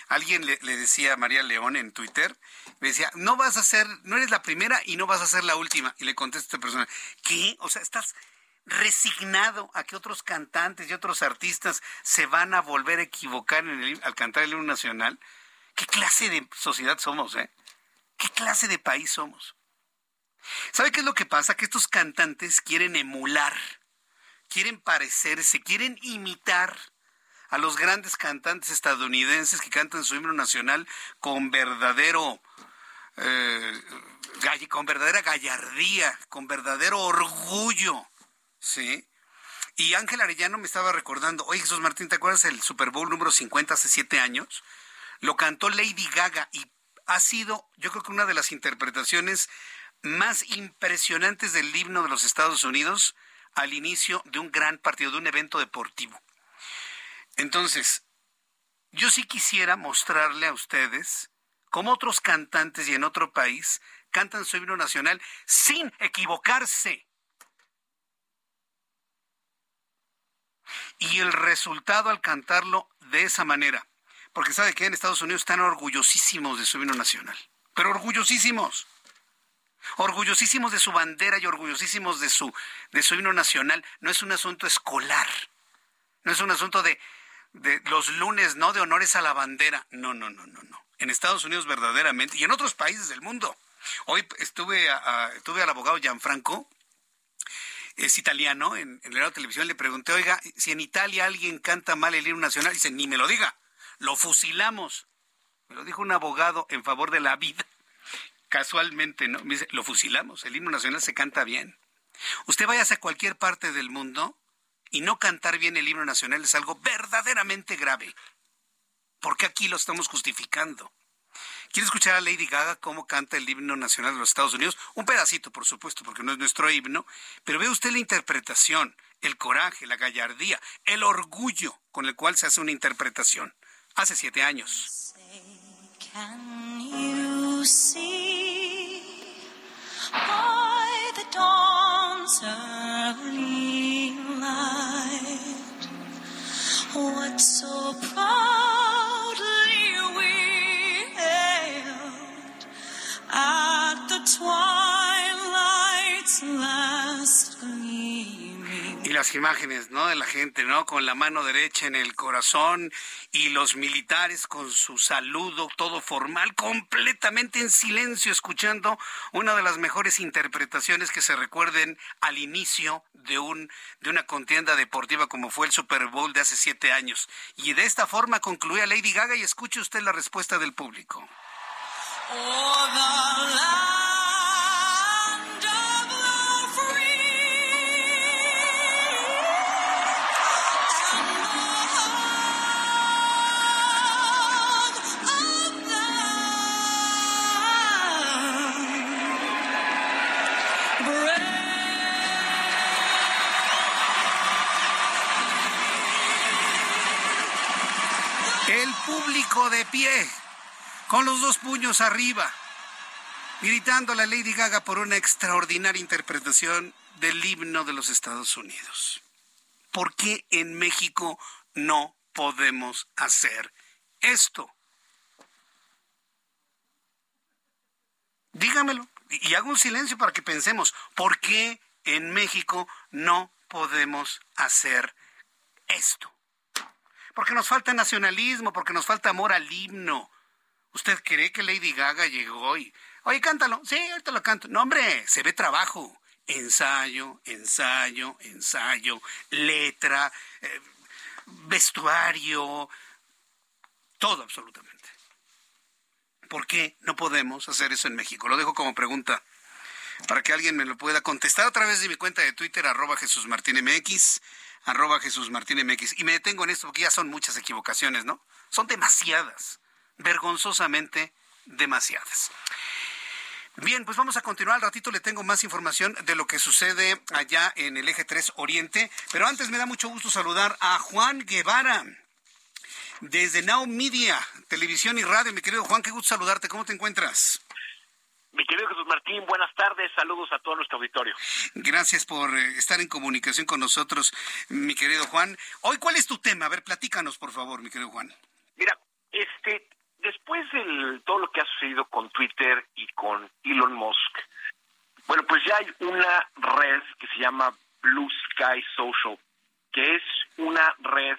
Alguien le, decía a María León en Twitter, me decía, no vas a ser, no eres la primera y no vas a ser la última. Y le contesta a esta persona, ¿qué? O sea, estás, resignado a que otros cantantes y otros artistas se van a volver a equivocar en el, al cantar el himno nacional. ¿Qué clase de sociedad somos, eh? ¿Qué clase de país somos? ¿Sabe qué es lo que pasa? Que estos cantantes quieren emular, quieren parecerse, quieren imitar a los grandes cantantes estadounidenses que cantan su himno nacional con verdadero eh, con verdadera gallardía, con verdadero orgullo. Sí. Y Ángel Arellano me estaba recordando, oye Jesús Martín, ¿te acuerdas del Super Bowl número 50 hace siete años? Lo cantó Lady Gaga y ha sido, yo creo que una de las interpretaciones más impresionantes del himno de los Estados Unidos al inicio de un gran partido, de un evento deportivo. Entonces, yo sí quisiera mostrarle a ustedes cómo otros cantantes y en otro país cantan su himno nacional sin equivocarse. Y el resultado al cantarlo de esa manera. Porque sabe que en Estados Unidos están orgullosísimos de su himno nacional, pero orgullosísimos. orgullosísimos de su bandera y orgullosísimos de su, de su himno nacional. No es un asunto escolar, no es un asunto de, de los lunes, no de honores a la bandera. No, no, no, no, no. En Estados Unidos verdaderamente y en otros países del mundo. Hoy estuve, a, estuve al abogado Gianfranco, es italiano, en, en la televisión le pregunté, oiga, si en Italia alguien canta mal el himno nacional, dice, ni me lo diga, lo fusilamos. Me lo dijo un abogado en favor de la vida casualmente, ¿no? Me dice, lo fusilamos, el himno nacional se canta bien. Usted vaya a cualquier parte del mundo y no cantar bien el himno nacional es algo verdaderamente grave. Porque aquí lo estamos justificando. ¿Quiere escuchar a Lady Gaga cómo canta el himno nacional de los Estados Unidos? Un pedacito, por supuesto, porque no es nuestro himno, pero ve usted la interpretación, el coraje, la gallardía, el orgullo con el cual se hace una interpretación. Hace siete años. Y las imágenes, ¿no? De la gente, ¿no? Con la mano derecha en el corazón y los militares con su saludo todo formal, completamente en silencio, escuchando una de las mejores interpretaciones que se recuerden al inicio de, un, de una contienda deportiva como fue el Super Bowl de hace siete años. Y de esta forma concluía Lady Gaga y escuche usted la respuesta del público. Oh, público de pie, con los dos puños arriba, gritando a la Lady Gaga por una extraordinaria interpretación del himno de los Estados Unidos. ¿Por qué en México no podemos hacer esto? Dígamelo y hago un silencio para que pensemos, ¿por qué en México no podemos hacer esto? Porque nos falta nacionalismo, porque nos falta amor al himno. ¿Usted cree que Lady Gaga llegó y, oye, cántalo? Sí, ahorita lo canto. No, hombre, se ve trabajo. Ensayo, ensayo, ensayo, letra, eh, vestuario, todo absolutamente. ¿Por qué no podemos hacer eso en México? Lo dejo como pregunta para que alguien me lo pueda contestar a través de mi cuenta de Twitter, arroba Jesús Martín MX arroba Jesús Martín MX. Y me detengo en esto porque ya son muchas equivocaciones, ¿no? Son demasiadas, vergonzosamente demasiadas. Bien, pues vamos a continuar. Al ratito le tengo más información de lo que sucede allá en el eje 3 Oriente. Pero antes me da mucho gusto saludar a Juan Guevara desde Now Media, televisión y radio. Mi querido Juan, qué gusto saludarte. ¿Cómo te encuentras? Mi querido Jesús Martín, buenas tardes, saludos a todo nuestro auditorio. Gracias por eh, estar en comunicación con nosotros, mi querido Juan. Hoy, ¿cuál es tu tema? A ver, platícanos, por favor, mi querido Juan. Mira, este, después de todo lo que ha sucedido con Twitter y con Elon Musk, bueno, pues ya hay una red que se llama Blue Sky Social, que es una red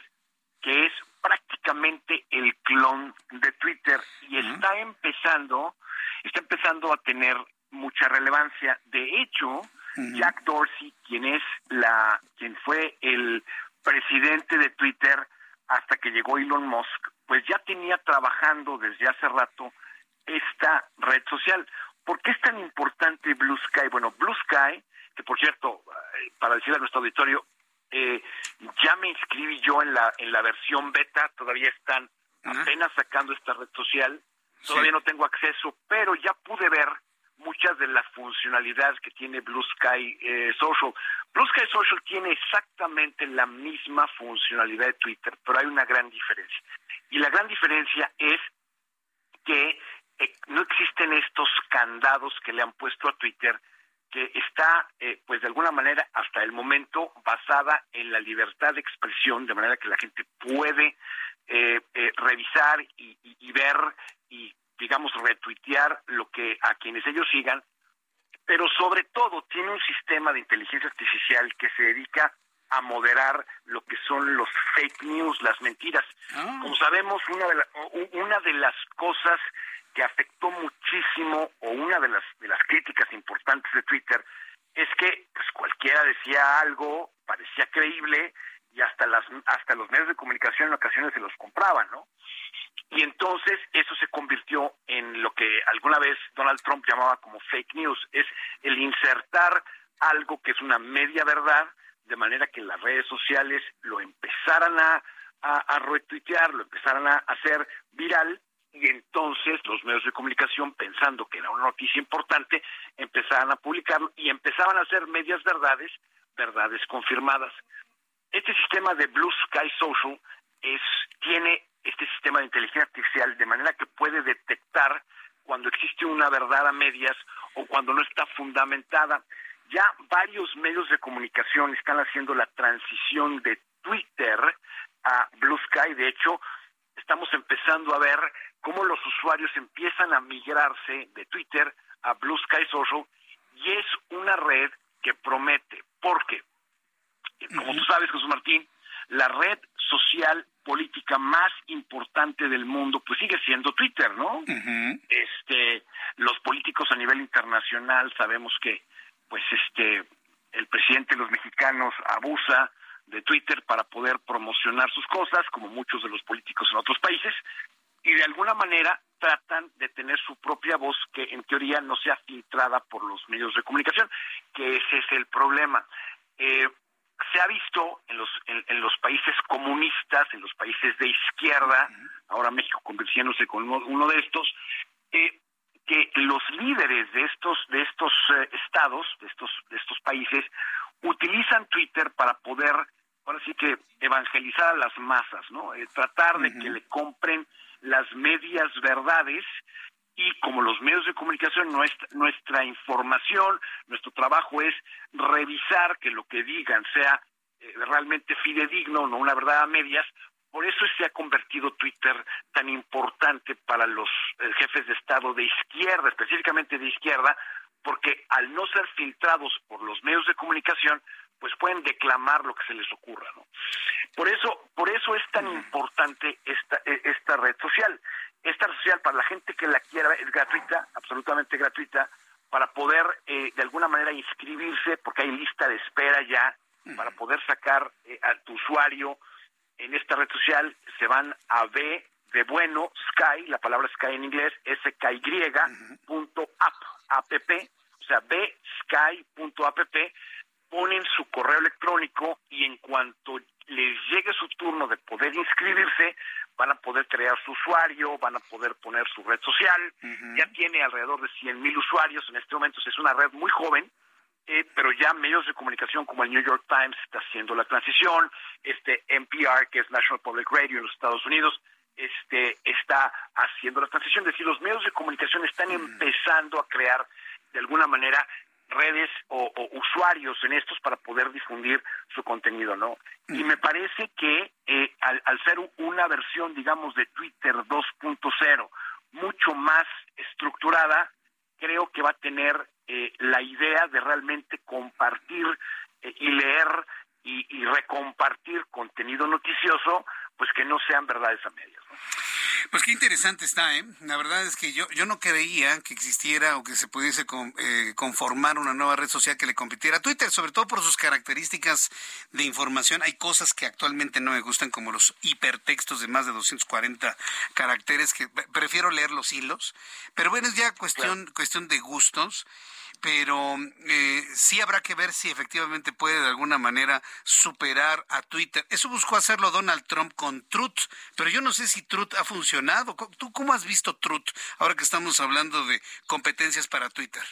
que es prácticamente el clon de Twitter y está empezando está empezando a tener mucha relevancia. De hecho, Jack Dorsey, quien es la, quien fue el presidente de Twitter hasta que llegó Elon Musk, pues ya tenía trabajando desde hace rato esta red social. ¿Por qué es tan importante Blue Sky? Bueno, Blue Sky, que por cierto, eh, para decir a nuestro auditorio, eh, ya me inscribí yo en la en la versión beta, todavía están apenas sacando esta red social Todavía no tengo acceso, pero ya pude ver muchas de las funcionalidades que tiene Blue Sky eh, Social. Blue Sky Social tiene exactamente la misma funcionalidad de Twitter, pero hay una gran diferencia. Y la gran diferencia es que eh, no existen estos candados que le han puesto a Twitter, que está, eh, pues de alguna manera, hasta el momento, basada en la libertad de expresión, de manera que la gente puede revisar y ver y digamos retuitear lo que a quienes ellos sigan, pero sobre todo tiene un sistema de inteligencia artificial que se dedica a moderar lo que son los fake news, las mentiras. Ah. Como sabemos, una de, la- una de las cosas que afectó muchísimo o una de las de las críticas importantes de Twitter es que pues cualquiera decía algo, parecía creíble y hasta las hasta los medios de comunicación en ocasiones se los compraban, ¿no? Y entonces eso se convirtió en lo que alguna vez Donald Trump llamaba como fake news, es el insertar algo que es una media verdad, de manera que las redes sociales lo empezaran a, a, retuitear, lo empezaran a hacer viral, y entonces los medios de comunicación, pensando que era una noticia importante, empezaban a publicarlo y empezaban a hacer medias verdades, verdades confirmadas. Este sistema de Blue Sky Social es, tiene este sistema de inteligencia artificial de manera que puede detectar cuando existe una verdad a medias o cuando no está fundamentada. Ya varios medios de comunicación están haciendo la transición de Twitter a Blue Sky. De hecho, estamos empezando a ver cómo los usuarios empiezan a migrarse de Twitter a Blue Sky Social y es una red que promete. ¿Por qué? Como tú sabes, Jesús Martín, la red social política más importante del mundo, pues sigue siendo Twitter, ¿no? Este, los políticos a nivel internacional sabemos que, pues, este, el presidente de los mexicanos abusa de Twitter para poder promocionar sus cosas, como muchos de los políticos en otros países, y de alguna manera tratan de tener su propia voz que en teoría no sea filtrada por los medios de comunicación, que ese es el problema. Eh, se ha visto en los en, en los países comunistas, en los países de izquierda, ahora México convirtiéndose con uno, uno de estos, eh, que los líderes de estos de estos eh, estados, de estos de estos países utilizan Twitter para poder ahora sí que evangelizar a las masas, ¿no? Eh, tratar de que le compren las medias verdades y como los medios de comunicación, nuestra, nuestra información, nuestro trabajo es revisar que lo que digan sea realmente fidedigno, no una verdad a medias. Por eso se ha convertido Twitter tan importante para los eh, jefes de Estado de izquierda, específicamente de porque al no ser filtrados por los medios de comunicación, pues pueden declamar lo que se les ocurra, ¿no? Por eso, por eso es tan importante esta, e- esta red social. Esta red social para la gente que la quiera es gratuita, absolutamente gratuita, para poder eh, de alguna manera inscribirse, porque hay lista de espera ya, para poder sacar eh, a tu usuario en esta red social, se van a B de bueno, Sky, la palabra Sky en inglés, S-K-Y, punto app, app, o sea, bsky.app, ponen su correo electrónico y en cuanto les llegue su turno de poder inscribirse, van a poder crear su usuario, van a poder poner su red social. Ya tiene alrededor de 100 mil usuarios en este momento, es una red muy joven, eh, pero ya medios de comunicación como el New York Times está haciendo la transición, este NPR, que es National Public Radio en los Estados Unidos, este está haciendo la transición, es decir, los medios de comunicación están empezando a crear de alguna manera redes o, o usuarios en estos para poder difundir su contenido, ¿no? Y me parece que eh, al, al ser una versión, digamos, de Twitter 2.0 mucho más estructurada, creo que va a tener eh, la idea de realmente compartir eh, y leer y, y recompartir contenido noticioso, pues que no sean verdades a medias. ¿no? Pues qué interesante está, ¿eh? La verdad es que yo, yo no creía que existiera o que se pudiese con- eh, conformar una nueva red social que le compitiera a Twitter, sobre todo por sus características de información. Hay cosas que actualmente no me gustan, como los hipertextos de más de 240 caracteres, que pre- prefiero leer los hilos. Pero bueno, es ya cuestión, cuestión de gustos pero eh, sí habrá que ver si efectivamente puede de alguna manera superar a Twitter. Eso buscó hacerlo Donald Trump con Truth, pero yo no sé si Truth ha funcionado. ¿Tú cómo has visto Truth ahora que estamos hablando de competencias para Twitter?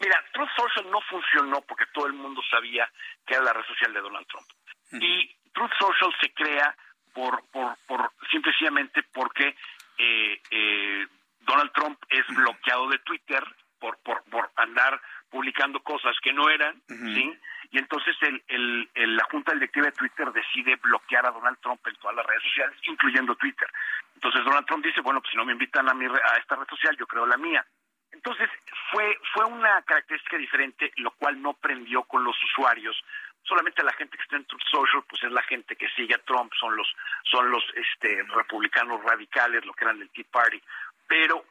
Mira, Truth Social no funcionó porque todo el mundo sabía que era la red social de Donald Trump. Y Truth Social se crea por, por, por simplemente porque eh, eh, Donald Trump es bloqueado de Twitter por, por, por andar publicando cosas que no eran, ¿sí? Y entonces el, el, el- la Junta Directiva de Twitter decide bloquear a Donald Trump en todas las redes sociales, incluyendo Twitter. Entonces Donald Trump dice, bueno, pues si no me invitan a, mi, a esta red social, yo creo la mía. Entonces, fue, fue una característica diferente, lo cual no prendió con los usuarios. Solamente la gente que está en Truth Social, pues es la gente que sigue a Trump, son los, son los este, republicanos radicales, lo que eran del Tea Party. Pero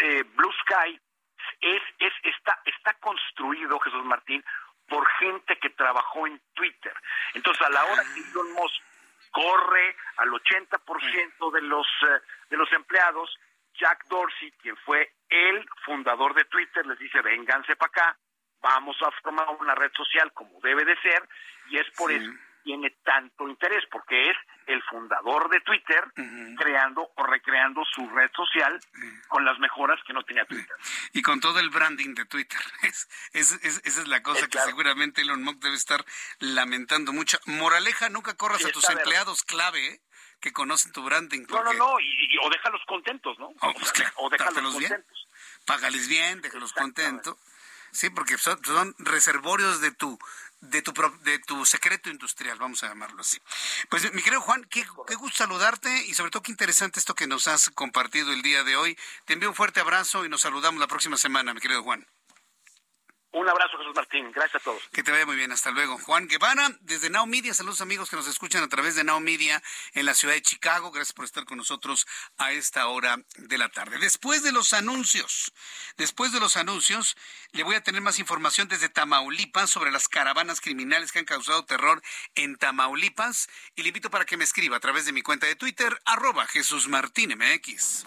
eh, Blue Sky es, es, está, está construido, Jesús Martín, por gente que trabajó en Twitter. Entonces, a la hora que Elon Musk corre al 80% de los, eh, de los empleados, Jack Dorsey, quien fue el fundador de Twitter, les dice, vénganse para acá, vamos a formar una red social como debe de ser, y es por eso tiene tanto interés, porque es el fundador de Twitter creando o recreando su red social con las mejoras que no tenía Twitter. Y con todo el branding de Twitter. Es, esa es la cosa que seguramente Elon Musk debe estar lamentando mucho. Moraleja, nunca corras a tus empleados clave, ¿eh? que conocen tu branding. No, no, no, y, o déjalos contentos, ¿no? Oh, pues o, déjalos contentos. Bien. Págales bien, déjalos contentos. Sí, porque son, son reservorios de tu de tu, de tu secreto industrial, vamos a llamarlo así. Pues mi querido Juan, qué, qué, gusto saludarte y sobre todo qué interesante esto que nos has compartido el día de hoy. Te envío un fuerte abrazo y nos saludamos la próxima semana, mi querido Juan. Un abrazo, Jesús Martín. Gracias a todos. Que te vaya muy bien. Hasta luego. Juan Guevara, desde Now Media. Saludos amigos que nos escuchan a través de Now Media en la ciudad de Chicago. Gracias por estar con nosotros a esta hora de la tarde. Después de los anuncios, después de los anuncios, le voy a tener más información desde Tamaulipas sobre las caravanas criminales que han causado terror en Tamaulipas. Y le invito para que me escriba a través de mi cuenta de Twitter, arroba Jesús Martín MX.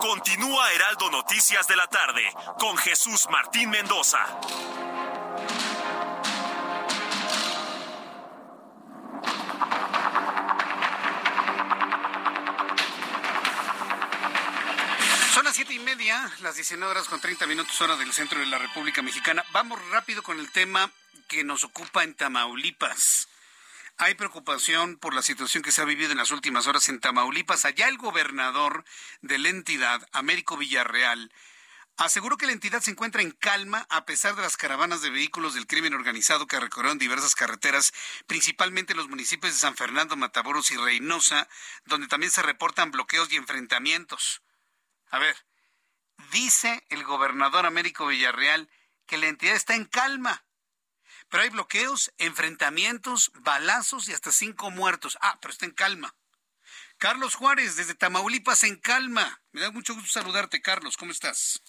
Continúa Heraldo Noticias de la tarde con Jesús Martín Mendoza. Son las siete y media, las 19 horas con 30 minutos hora del centro de la República Mexicana. Vamos rápido con el tema que nos ocupa en Tamaulipas. Hay preocupación por la situación que se ha vivido en las últimas horas en Tamaulipas. Allá el gobernador de la entidad, Américo Villarreal, aseguró que la entidad se encuentra en calma a pesar de las caravanas de vehículos del crimen organizado que recorrieron diversas carreteras, principalmente en los municipios de San Fernando, Matamoros y Reynosa, donde también se reportan bloqueos y enfrentamientos. A ver, dice el gobernador Américo Villarreal que la entidad está en calma pero hay bloqueos, enfrentamientos, balazos y hasta cinco muertos. Ah, pero está en calma. Carlos Juárez, desde Tamaulipas, en calma. Me da mucho gusto saludarte, Carlos. ¿Cómo estás?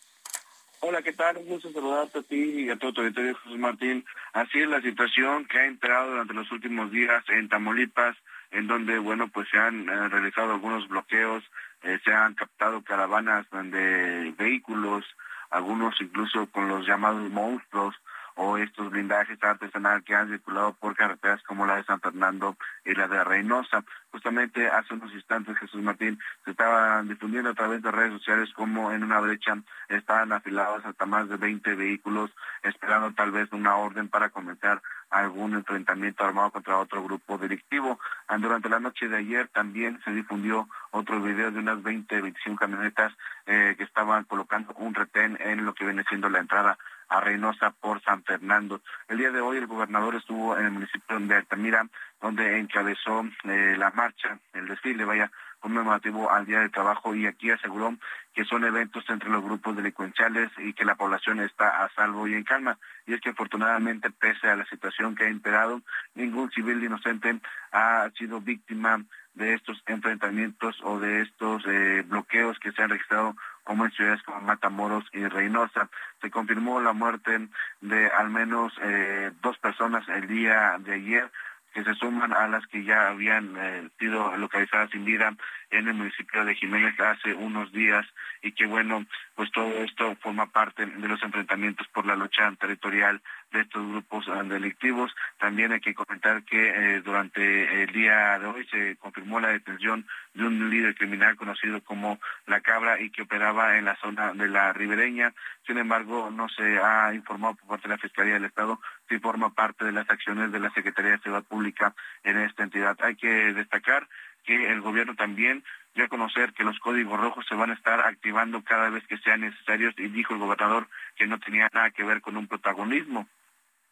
Hola, ¿qué tal? Un gusto saludarte a ti y a todo tu auditorio, Jesús Martín. Así es la situación que ha entrado durante los últimos días en Tamaulipas, en donde, bueno, pues se han eh, realizado algunos bloqueos, eh, se han captado caravanas de vehículos, algunos incluso con los llamados monstruos, o estos blindajes artesanales que han circulado por carreteras como la de San Fernando y la de Reynosa. Justamente hace unos instantes, Jesús Martín, se estaban difundiendo a través de redes sociales como en una brecha estaban afilados hasta más de 20 vehículos esperando tal vez una orden para comenzar algún enfrentamiento armado contra otro grupo delictivo. Durante la noche de ayer también se difundió otro video de unas 20, 25 camionetas eh, que estaban colocando un retén en lo que viene siendo la entrada a Reynosa por San Fernando. El día de hoy el gobernador estuvo en el municipio de Altamira, donde encabezó eh, la marcha, el desfile, vaya, conmemorativo al Día de Trabajo y aquí aseguró que son eventos entre los grupos delincuenciales y que la población está a salvo y en calma. Y es que afortunadamente, pese a la situación que ha imperado, ningún civil inocente ha sido víctima de estos enfrentamientos o de estos eh, bloqueos que se han registrado como en ciudades como Matamoros y Reynosa. Se confirmó la muerte de al menos eh, dos personas el día de ayer que se suman a las que ya habían eh, sido localizadas sin vida en el municipio de Jiménez hace unos días y que bueno, pues todo esto forma parte de los enfrentamientos por la lucha territorial de estos grupos eh, delictivos. También hay que comentar que eh, durante el día de hoy se confirmó la detención de un líder criminal conocido como La Cabra y que operaba en la zona de la ribereña. Sin embargo, no se ha informado por parte de la Fiscalía del Estado si forma parte de las acciones de la Secretaría de Seguridad Pública en esta entidad. Hay que destacar que el gobierno también dio a conocer que los códigos rojos se van a estar activando cada vez que sean necesarios y dijo el gobernador que no tenía nada que ver con un protagonismo.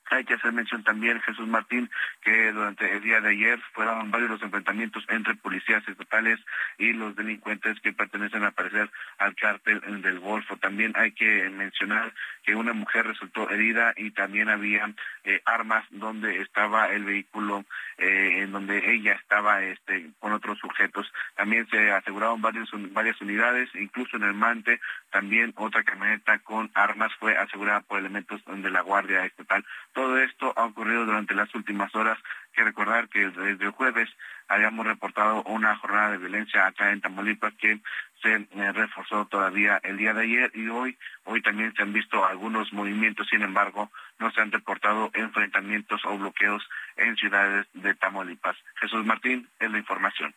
Hay que hacer mención también, Jesús Martín, que durante el día de ayer fueron varios los enfrentamientos entre policías estatales y los delincuentes que pertenecen al parecer al cártel del Golfo. También hay que mencionar que una mujer resultó herida y también había eh, armas donde estaba el vehículo, eh, en donde ella estaba este, con otros sujetos. También se aseguraron varias unidades, incluso en el Mante, también otra camioneta con armas fue asegurada por elementos de la Guardia Estatal. Todo esto ha ocurrido durante las últimas horas. que recordar que desde el jueves habíamos reportado una jornada de violencia acá en Tamaulipas que se eh, reforzó todavía el día de ayer y hoy. Hoy también se han visto algunos movimientos, sin embargo, no se han reportado enfrentamientos o bloqueos en ciudades de Tamaulipas. Jesús Martín, es la información.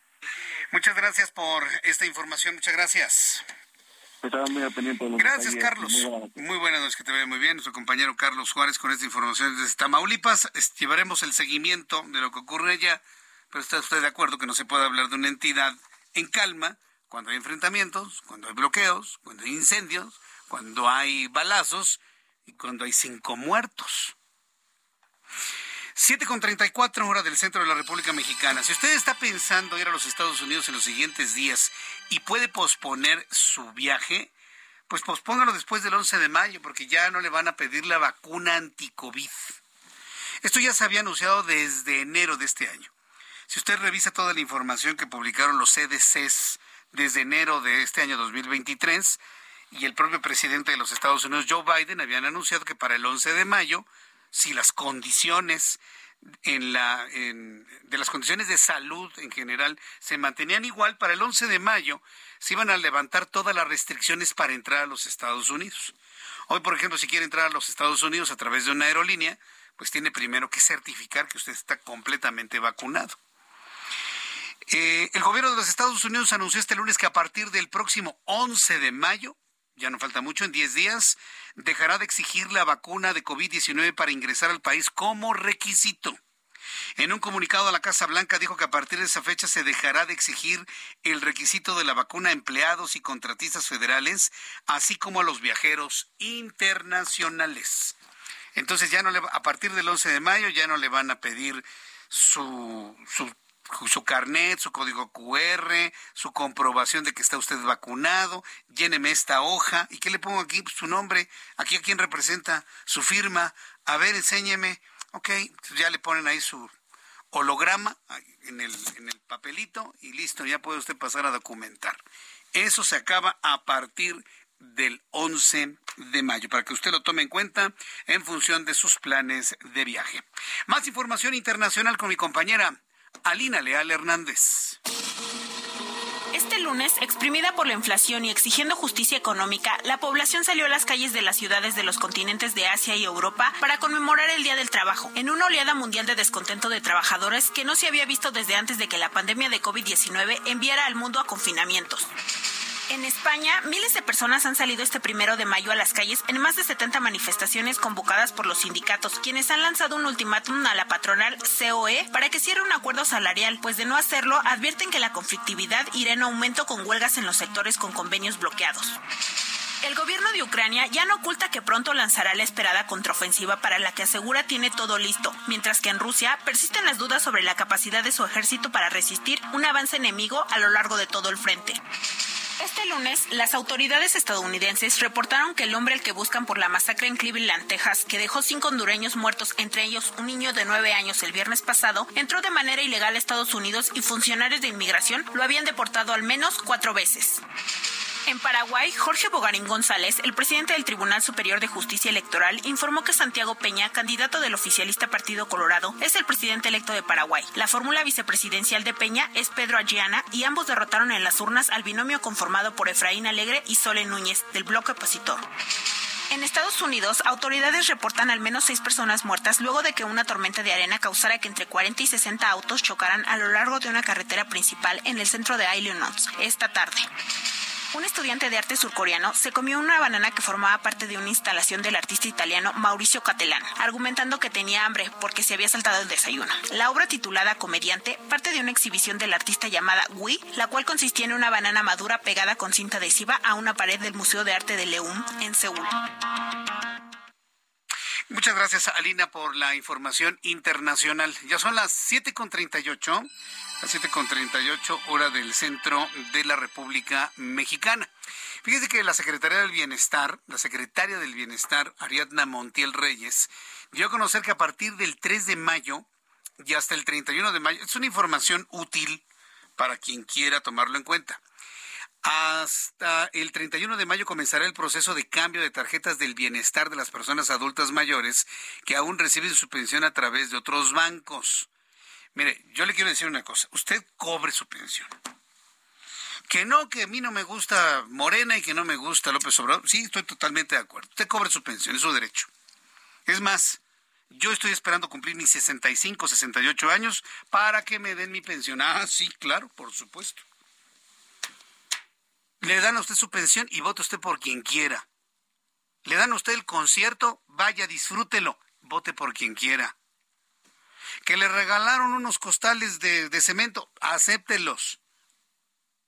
Muchas gracias por esta información. Muchas gracias. Muy Gracias, Carlos. Muy buenas noches, que te vea muy bien. Nuestro compañero Carlos Juárez con esta información desde Tamaulipas. Llevaremos el seguimiento de lo que ocurre allá, pero está usted de acuerdo que no se puede hablar de una entidad en calma cuando hay enfrentamientos, cuando hay bloqueos, cuando hay incendios, cuando hay balazos y cuando hay cinco muertos. 7 con 34 horas del centro de la República Mexicana. Si usted está pensando ir a los Estados Unidos en los siguientes días y puede posponer su viaje, pues pospóngalo después del 11 de mayo porque ya no le van a pedir la vacuna anti-COVID. Esto ya se había anunciado desde enero de este año. Si usted revisa toda la información que publicaron los CDCs desde enero de este año 2023 y el propio presidente de los Estados Unidos, Joe Biden, habían anunciado que para el 11 de mayo si las condiciones en la de las condiciones de salud en general se mantenían igual para el 11 de mayo se iban a levantar todas las restricciones para entrar a los Estados Unidos. Hoy, por ejemplo, si quiere entrar a los Estados Unidos a través de una aerolínea, pues tiene primero que certificar que usted está completamente vacunado. Eh, el gobierno de los Estados Unidos anunció este lunes que a partir del próximo 11 de mayo ya no falta mucho, en 10 días, dejará de exigir la vacuna de COVID-19 para ingresar al país como requisito. En un comunicado a la Casa Blanca dijo que a partir de esa fecha se dejará de exigir el requisito de la vacuna a empleados y contratistas federales, así como a los viajeros internacionales. Entonces ya no le, a partir del 11 de mayo ya no le van a pedir su, su su carnet, su código QR, su comprobación de que está usted vacunado, lléneme esta hoja. ¿Y qué le pongo aquí? Pues, su nombre, aquí a quién representa, su firma. A ver, enséñeme. Ok, ya le ponen ahí su holograma en el, en el papelito y listo, ya puede usted pasar a documentar. Eso se acaba a partir del 11 de mayo, para que usted lo tome en cuenta en función de sus planes de viaje. Más información internacional con mi compañera Alina Leal Hernández. Este lunes, exprimida por la inflación y exigiendo justicia económica, la población salió a las calles de las ciudades de los continentes de Asia y Europa para conmemorar el Día del Trabajo, en una oleada mundial de descontento de trabajadores que no se había visto desde antes de que la pandemia de COVID-19 enviara al mundo a confinamientos. En España, miles de personas han salido este primero de mayo a las calles en más de 70 manifestaciones convocadas por los sindicatos, quienes han lanzado un ultimátum a la patronal COE para que cierre un acuerdo salarial, pues de no hacerlo advierten que la conflictividad irá en aumento con huelgas en los sectores con convenios bloqueados. El gobierno de Ucrania ya no oculta que pronto lanzará la esperada contraofensiva para la que asegura tiene todo listo, mientras que en Rusia persisten las dudas sobre la capacidad de su ejército para resistir un avance enemigo a lo largo de todo el frente. Este lunes, las autoridades estadounidenses reportaron que el hombre al que buscan por la masacre en Cleveland, Texas, que dejó cinco hondureños muertos, entre ellos un niño de nueve años el viernes pasado, entró de manera ilegal a Estados Unidos y funcionarios de inmigración lo habían deportado al menos cuatro veces. En Paraguay, Jorge Bogarín González, el presidente del Tribunal Superior de Justicia Electoral, informó que Santiago Peña, candidato del oficialista Partido Colorado, es el presidente electo de Paraguay. La fórmula vicepresidencial de Peña es Pedro Agiana y ambos derrotaron en las urnas al binomio conformado por Efraín Alegre y Sole Núñez, del bloque opositor. En Estados Unidos, autoridades reportan al menos seis personas muertas luego de que una tormenta de arena causara que entre 40 y 60 autos chocaran a lo largo de una carretera principal en el centro de Illinois esta tarde. Un estudiante de arte surcoreano se comió una banana que formaba parte de una instalación del artista italiano Mauricio Catelán, argumentando que tenía hambre porque se había saltado el desayuno. La obra titulada Comediante parte de una exhibición del artista llamada Wii, la cual consistía en una banana madura pegada con cinta adhesiva a una pared del Museo de Arte de Leum en Seúl. Muchas gracias, Alina, por la información internacional. Ya son las 7.38 las 7.38 hora del centro de la República Mexicana. Fíjese que la Secretaría del Bienestar, la secretaria del Bienestar, Ariadna Montiel Reyes, dio a conocer que a partir del 3 de mayo y hasta el 31 de mayo, es una información útil para quien quiera tomarlo en cuenta. Hasta el 31 de mayo comenzará el proceso de cambio de tarjetas del bienestar de las personas adultas mayores que aún reciben su pensión a través de otros bancos. Mire, yo le quiero decir una cosa. Usted cobre su pensión. Que no, que a mí no me gusta Morena y que no me gusta López Obrador. Sí, estoy totalmente de acuerdo. Usted cobre su pensión, es su derecho. Es más, yo estoy esperando cumplir mis 65, 68 años para que me den mi pensión. Ah, sí, claro, por supuesto. Le dan a usted su pensión y vote usted por quien quiera. Le dan a usted el concierto, vaya, disfrútelo, vote por quien quiera que le regalaron unos costales de, cemento, acéptelos.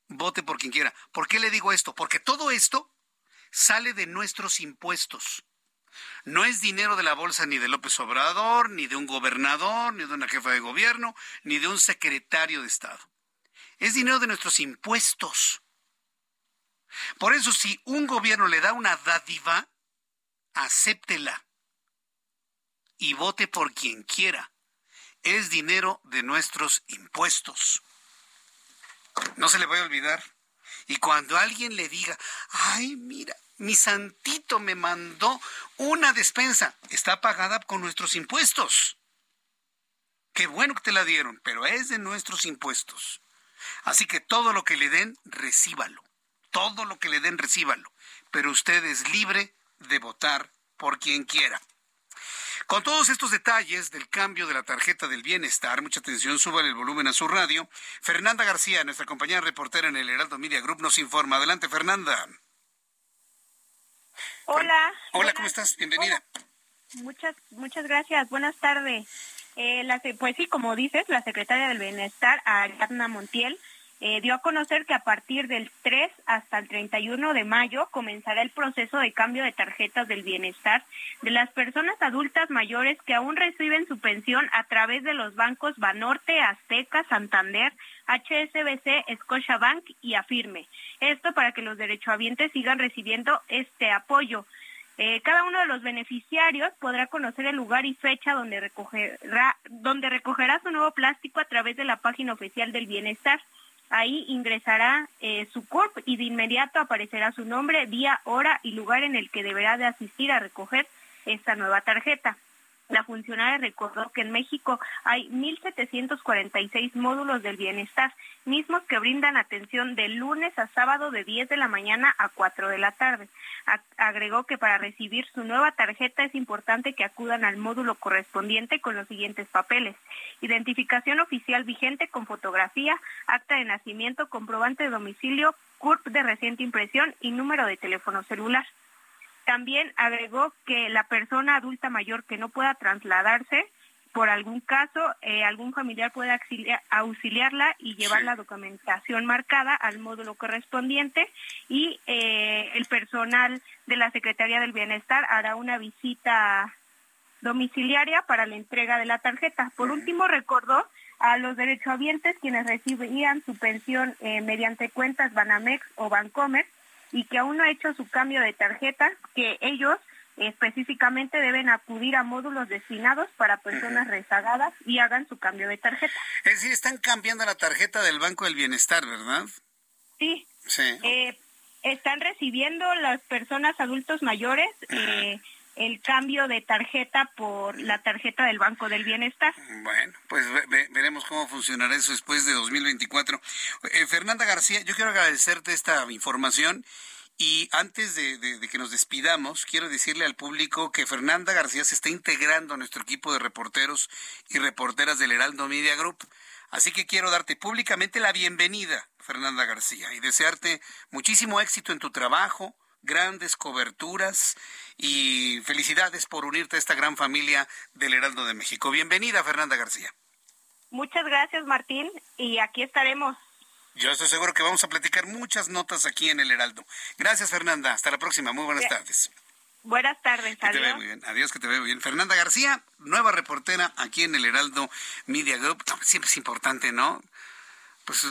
Vote por quien quiera. ¿Por qué le digo esto? Porque todo esto sale de nuestros impuestos. No es dinero de la bolsa ni de López Obrador, ni de un gobernador, ni de una jefa de gobierno, ni de un secretario de Estado. Es dinero de nuestros impuestos. Por eso, si un gobierno le da una dádiva, acéptela y vote por quien quiera es dinero de nuestros impuestos. No se le vaya a olvidar. Y cuando alguien le diga, ay, mira, mi santito me mandó una despensa, está pagada con nuestros impuestos. Qué bueno que te la dieron, pero es de nuestros impuestos. Así que todo lo que le den, recíbalo. Todo lo que le den, recíbalo. Pero usted es libre de votar por quien quiera. Con todos estos detalles del cambio de la tarjeta del bienestar, mucha atención, suban el volumen a su radio. Fernanda García, nuestra compañera reportera en el Heraldo Media Group, nos informa. Adelante, Fernanda. Hola. Hola, ¿cómo estás? Bienvenida. Muchas, muchas gracias. Buenas tardes. Eh, pues sí, como dices, la secretaria del Bienestar, Ariadna Montiel, eh, dio a conocer que a partir del 3 hasta el 31 de mayo comenzará el proceso de cambio de tarjetas del bienestar de las personas adultas mayores que aún reciben su pensión a través de los bancos Banorte, Azteca, Santander, HSBC, Scotiabank y Afirme. Esto para que los derechohabientes sigan recibiendo este apoyo. Eh, cada uno de los beneficiarios podrá conocer el lugar y fecha donde recogerá, donde recogerá su nuevo plástico a través de la página oficial del bienestar. Ahí ingresará eh, su CURP y de inmediato aparecerá su nombre, día, hora y lugar en el que deberá de asistir a recoger esta nueva tarjeta. La funcionaria recordó que en México hay 1.746 módulos del bienestar, mismos que brindan atención de lunes a sábado de 10 de la mañana a 4 de la tarde. Agregó que para recibir su nueva tarjeta es importante que acudan al módulo correspondiente con los siguientes papeles. Identificación oficial vigente con fotografía, acta de nacimiento, comprobante de domicilio, CURP de reciente impresión y número de teléfono celular. También agregó que la persona adulta mayor que no pueda trasladarse por algún caso, eh, algún familiar puede auxiliarla y llevar la documentación marcada al módulo correspondiente y eh, el personal de la Secretaría del Bienestar hará una visita domiciliaria para la entrega de la tarjeta. Por último, recordó a los derechohabientes quienes recibían su pensión eh, mediante cuentas Banamex o Bancomer y que aún no ha hecho su cambio de tarjeta, que ellos específicamente deben acudir a módulos destinados para personas rezagadas y hagan su cambio de tarjeta. Es decir, están cambiando la tarjeta del Banco del Bienestar, ¿verdad? Sí. Sí. Eh, están recibiendo las personas adultos mayores eh, el cambio de tarjeta por la tarjeta del Banco del Bienestar. Bueno, pues veremos cómo funcionará eso después de 2024. Eh, Fernanda García, yo quiero agradecerte esta información. Y antes de, de, que nos despidamos, quiero decirle al público que Fernanda García se está integrando a nuestro equipo de reporteros y reporteras del Heraldo Media Group. Así que quiero darte públicamente la bienvenida, Fernanda García, y desearte muchísimo éxito en tu trabajo, grandes coberturas y felicidades por unirte a esta gran familia del Heraldo de México. Bienvenida, Fernanda García. Muchas gracias, Martín, y aquí estaremos. Yo estoy seguro que vamos a platicar muchas notas aquí en el Heraldo. Gracias, Fernanda. Hasta la próxima. Muy buenas tardes. Buenas tardes. Que adiós. te muy bien. Adiós, que te veo muy bien. Fernanda García, nueva reportera aquí en el Heraldo Media Group. Siempre es importante, ¿no? Pues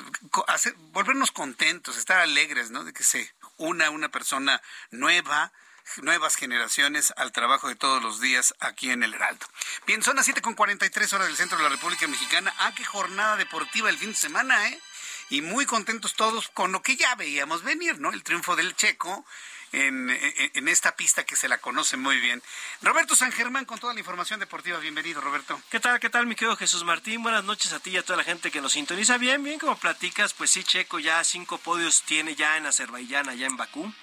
hacer, volvernos contentos, estar alegres, ¿no? De que se una una persona nueva, nuevas generaciones al trabajo de todos los días aquí en el Heraldo. Bien, son las 7 con 43 horas del centro de la República Mexicana. Ah, qué jornada deportiva el fin de semana, ¿eh? Y muy contentos todos con lo que ya veíamos venir, ¿no? El triunfo del Checo en, en, esta pista que se la conoce muy bien. Roberto San Germán con toda la información deportiva. Bienvenido, Roberto. ¿Qué tal, qué tal, mi querido Jesús Martín? Buenas noches a ti y a toda la gente que nos sintoniza. Bien, bien, como platicas, pues sí, Checo ya cinco podios tiene ya en Azerbaiyán, allá en Bakú.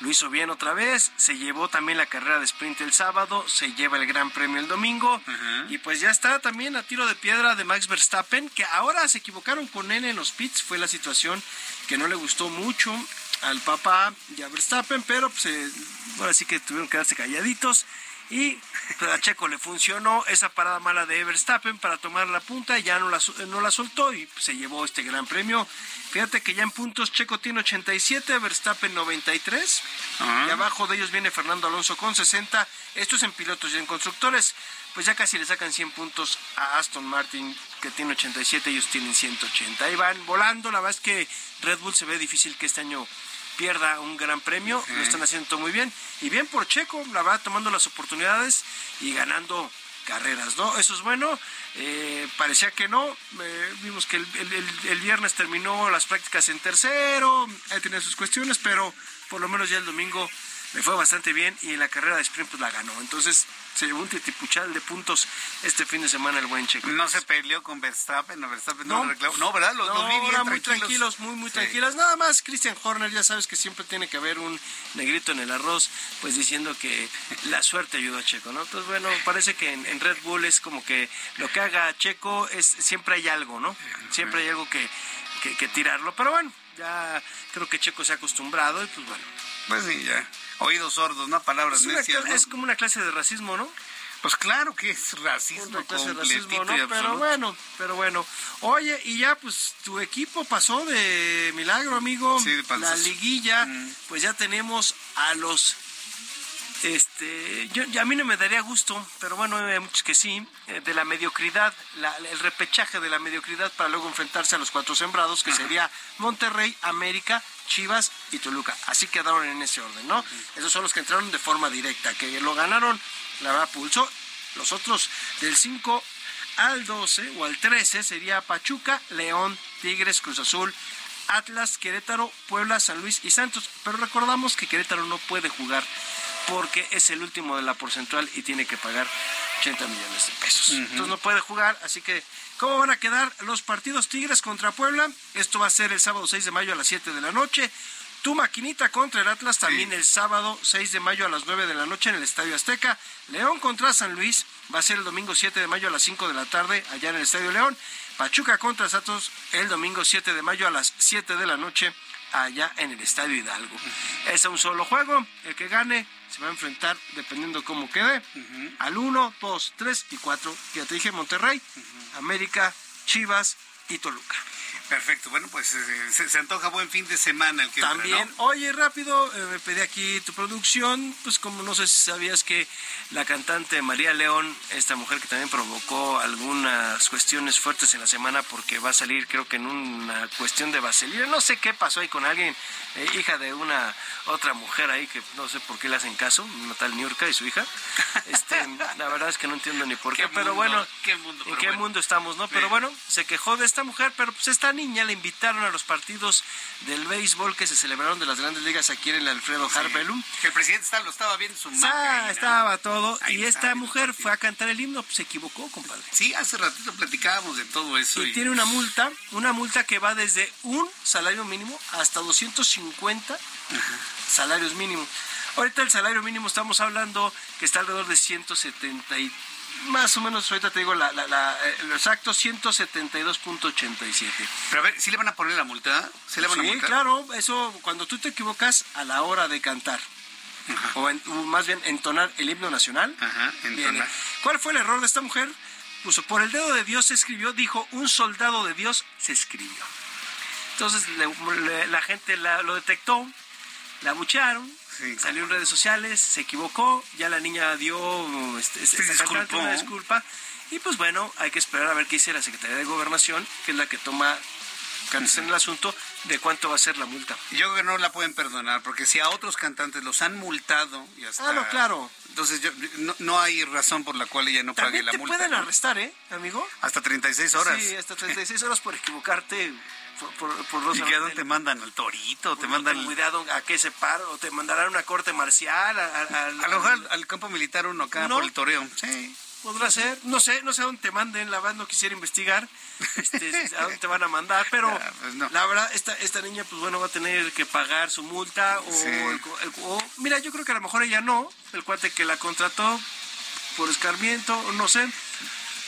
Lo hizo bien otra vez, se llevó también la carrera de sprint el sábado, se lleva el Gran Premio el domingo y pues ya está también a tiro de piedra de Max Verstappen, que ahora se equivocaron con él en los pits, fue la situación que no le gustó mucho al papá y a Verstappen, pero pues, eh, ahora sí que tuvieron que quedarse calladitos. Y pues, a Checo le funcionó esa parada mala de Verstappen para tomar la punta, ya no la, no la soltó y se llevó este gran premio. Fíjate que ya en puntos Checo tiene 87, Verstappen 93. Y abajo de ellos viene Fernando Alonso con 60. Esto es en pilotos y en constructores. Pues ya casi le sacan 100 puntos a Aston Martin, que tiene 87, ellos tienen 180. Ahí van volando. La verdad es que Red Bull se ve difícil que este año pierda un gran premio, lo están haciendo muy bien. Y bien por Checo, la verdad, tomando las oportunidades y ganando carreras, ¿no? Eso es bueno. Eh, parecía que no. Eh, vimos que el, viernes terminó las prácticas en tercero, ahí tenía sus cuestiones, pero por lo menos ya el domingo le fue bastante bien y en la carrera de sprint pues la ganó. Entonces se llevó un titipuchal de puntos este fin de semana el buen Checo. No se peleó con Verstappen, no, Verstappen no, no, no ¿verdad? Los, no, bien muy tranquilos, muy, muy tranquilos. Nada más Christian Horner, ya sabes que siempre tiene que haber un negrito en el arroz, pues diciendo que la suerte ayudó a Checo, ¿no? Entonces, bueno, parece que en, Red Bull es como que lo que haga Checo es siempre hay algo, ¿no? Siempre hay algo que, que, que tirarlo. Pero bueno, ya creo que Checo se ha acostumbrado y pues bueno. Pues sí, ya oídos sordos, no palabras necias. Es como una clase de racismo, ¿no? Pues claro que es racismo. Una clase de racismo, ¿no? Pero bueno, pero bueno. Oye, y ya pues tu equipo pasó de milagro, amigo. Sí, de La liguilla, mm. pues ya tenemos a los este, yo, a mí no me daría gusto, pero bueno, hay muchos que sí, eh, de la mediocridad, el repechaje de la mediocridad para luego enfrentarse a los cuatro sembrados, que sería Monterrey, América, Chivas y Toluca. Así quedaron en ese orden, ¿no? Esos son los que entraron de forma directa, que lo ganaron, la verdad, pulso. Los otros del 5 al 12 o al 13 sería Pachuca, León, Tigres, Cruz Azul, Atlas, Querétaro, Puebla, San Luis y Santos. Pero recordamos que Querétaro no puede jugar porque es el último de la porcentual y tiene que pagar 80 millones de pesos. Entonces no puede jugar, así que ¿cómo van a quedar los partidos Tigres contra Puebla? Esto va a ser el sábado 6 de mayo a las 7 de la noche. Tu maquinita contra el Atlas también el sábado 6 de mayo a las 9 de la noche en el Estadio Azteca. León contra San Luis va a ser el domingo 7 de mayo a las 5 de la tarde allá en el Estadio León. Pachuca contra Santos el domingo 7 de mayo a las 7 de la noche allá en el Estadio Hidalgo. Es un solo juego, el que gane se va a enfrentar, dependiendo cómo quede, al 1, 2, 3 y 4, ya te dije, Monterrey, América, Chivas y Toluca. Perfecto, bueno, pues eh, se, antoja buen fin de semana el que También, oye, rápido, eh, me pedí aquí tu producción, pues como no sé si sabías que la cantante María León, esta mujer que también provocó algunas cuestiones fuertes en la semana porque va a salir creo que en una cuestión de vaselina, no sé qué pasó ahí con alguien, eh, hija de una otra mujer ahí que no sé por qué le hacen caso, una tal Niurka y su hija, este, la verdad es que no entiendo ni por qué, pero bueno, ¿qué mundo, ¿en qué mundo estamos, no? Pero bueno, se quejó de esta mujer, pero pues esta niña le invitaron a los partidos del béisbol que se celebraron de las grandes ligas aquí en el Alfredo Sí. Harpelum. Que el presidente estaba, lo estaba viendo en su Ah, ¿no? estaba todo. Ahí y esta mujer fue a cantar el himno, pues se equivocó, compadre. Sí, hace ratito platicábamos de todo eso. Y tiene una multa, una multa que va desde un salario mínimo hasta 250 salarios mínimos. Ahorita el salario mínimo estamos hablando que está alrededor de 170 y más o menos, ahorita te digo la, la, la, eh, exacto, 172.87. Pero a ver, ¿sí le van a poner la multa? ¿Sí le van a Sí, multar? claro, eso cuando tú te equivocas a la hora de cantar. O, en- más bien entonar el himno nacional. viene. entonar. ¿Cuál fue el error de esta mujer? Puso, por el dedo de Dios se escribió, dijo, un soldado de Dios se escribió. Entonces le- le- la gente la- lo detectó, la bucharon, salió en redes sociales, se equivocó, ya la niña dio este, Se esta cantante disculpó. una disculpa. Y pues bueno, hay que esperar a ver qué dice la Secretaría de Gobernación, que es la que toma cartas en el asunto de cuánto va a ser la multa. Yo creo que no la pueden perdonar, porque si a otros cantantes los han multado y hasta... Ah, no, claro. Entonces yo, no, no hay razón por la cual ella no pague También la te multa. pueden ¿no? arrestar, ¿eh, amigo? Hasta 36 horas. Sí, hasta 36 horas por equivocarte. Por, por, no ¿Y qué a dónde te mandan? ¿Al torito? ¿Te ten mandan cuidado a qué se paro, o te mandarán a una corte marcial. A, a- a- a lo mejor al, al campo militar uno acá ¿No? por el toreo? Sí. Podrá ser, no sé, no sé a dónde te manden, la verdad no quisiera investigar este, a dónde te van a mandar, pero Ah, pues la verdad esta, esta niña pues bueno va a tener que pagar su multa o, Sí. el el- o- mira yo creo que a lo mejor ella no, el cuate que la contrató por escarmiento, no sé,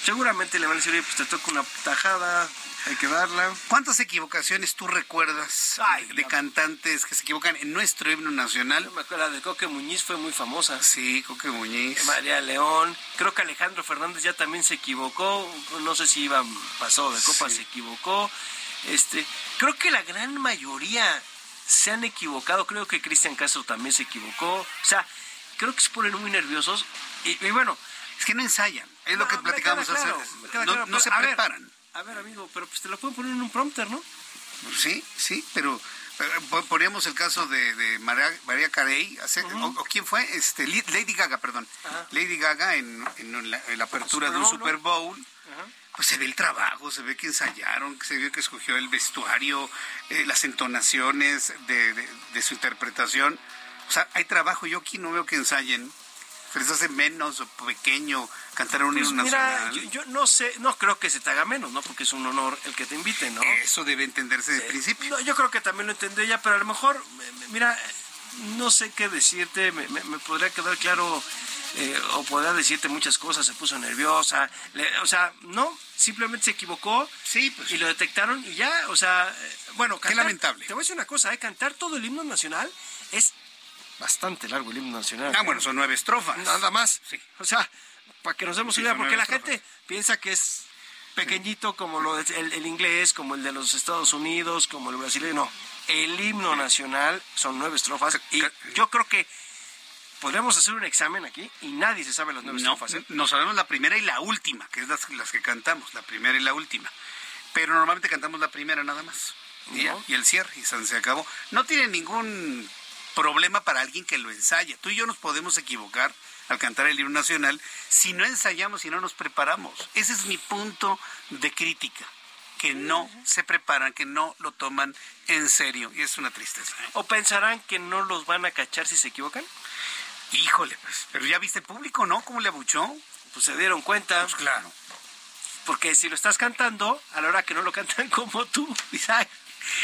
seguramente le van a decir, oye pues te toca una tajada, hay que darla. ¿Cuántas equivocaciones tú recuerdas de cantantes que se equivocan en nuestro himno nacional? Me acuerdo, la de Coque Muñiz fue muy famosa. Sí, Coque Muñiz. María León, creo que Alejandro Fernández ya también se equivocó, no sé si iba pasado de copa, Sí. se equivocó. Este, creo que la gran mayoría se han equivocado, creo que Cristian Castro también se equivocó. O sea, creo que se ponen muy nerviosos y, y bueno, Es que no ensayan, es lo que platicamos hace claro, no, claro, no pero, se ver, preparan. A ver, amigo, pero pues te lo pueden poner en un prompter, ¿no? Pues Sí, sí, pero eh, po- poníamos el caso de, de María, María Carey, hace- o, o quién fue, este, Lady Gaga, perdón, Lady Gaga en, en la, en la apertura de un Super Bowl, pues se ve el trabajo, se ve que ensayaron, se ve que escogió el vestuario, eh, las entonaciones de, de- de su interpretación, o sea, hay trabajo, yo aquí no veo que ensayen, se les hace menos o pequeño cantar un Pues himno mira, nacional. yo, yo no sé, no creo que se te haga menos, ¿no? Porque es un honor el que te inviten, ¿no? Eso debe entenderse desde el principio. No, yo creo que también lo entendí ella, pero a lo mejor, me- me- mira, no sé qué decirte, me, me- me podría quedar claro eh, o podría decirte muchas cosas, se puso nerviosa, le- o sea, no, simplemente se equivocó y lo detectaron y ya, o sea, eh, bueno, Qué lamentable. Te voy a decir una cosa, eh, cantar todo el himno nacional es bastante largo el himno nacional. Ah, bueno, son nueve estrofas. Nada más. O sea, para que nos demos Sí, idea, porque la gente piensa que es pequeñito como lo de- el, el inglés, como el de los Estados Unidos, como el brasileño. No, el himno nacional son nueve estrofas y yo creo que podríamos hacer un examen aquí y nadie se sabe las nueve No, estrofas. ¿eh? nos sabemos la primera y la última, que es las, las que cantamos, la primera y la última. Pero normalmente cantamos la primera nada más. Y, ya, No. y el cierre, y se acabó. No tiene ningún problema para alguien que lo ensaya. Tú y yo nos podemos equivocar al cantar el himno nacional si no ensayamos y no nos preparamos. Ese es mi punto de crítica. Que no se preparan, que no lo toman en serio. Y es una tristeza. ¿O pensarán que no los van a cachar si se equivocan? Híjole, pues. Pero ya viste el público, ¿no? ¿Cómo le abuchó? Pues se dieron cuenta. Pues claro. Porque si lo estás cantando, a la hora que no lo cantan como tú, "Ay,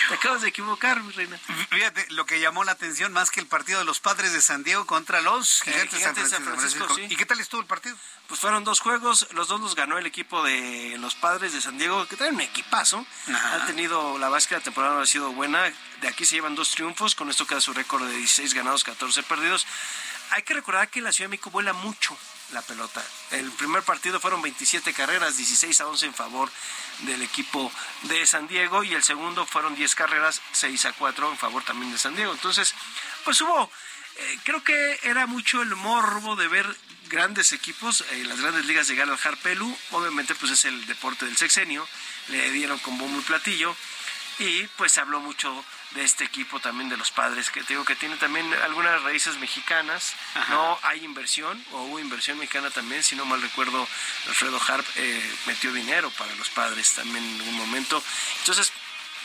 te acabas de equivocar, mi reina. Fíjate, lo que llamó la atención más que el partido de los padres de San Diego contra los Eh, gigantes, de San Gigantes de Francisco. San Francisco, sí. ¿Y qué tal estuvo el partido? Pues fueron dos juegos, los dos los ganó el equipo de los padres de San Diego, que traen un equipazo. Ajá. Han tenido, la base que la temporada ha sido buena. De aquí se llevan dos triunfos, con esto queda su récord de 16 ganados, 14 perdidos. Hay que recordar que la Ciudad de México vuela mucho la pelota. El primer partido fueron 27 carreras, 16 a 11 en favor del equipo de San Diego y el segundo fueron 10 carreras, 6 a 4 en favor también de San Diego. Entonces, pues hubo, eh, creo que era mucho el morbo de ver grandes equipos, eh, las grandes ligas llegar al Harpelu, obviamente pues es el deporte del sexenio, le dieron con bombo y platillo y pues se habló mucho de este equipo también de los padres, que te digo que tiene también algunas raíces mexicanas, no hay inversión, o hubo inversión mexicana también, si no mal recuerdo, Alfredo Harp eh, metió dinero para los padres también en algún momento. Entonces,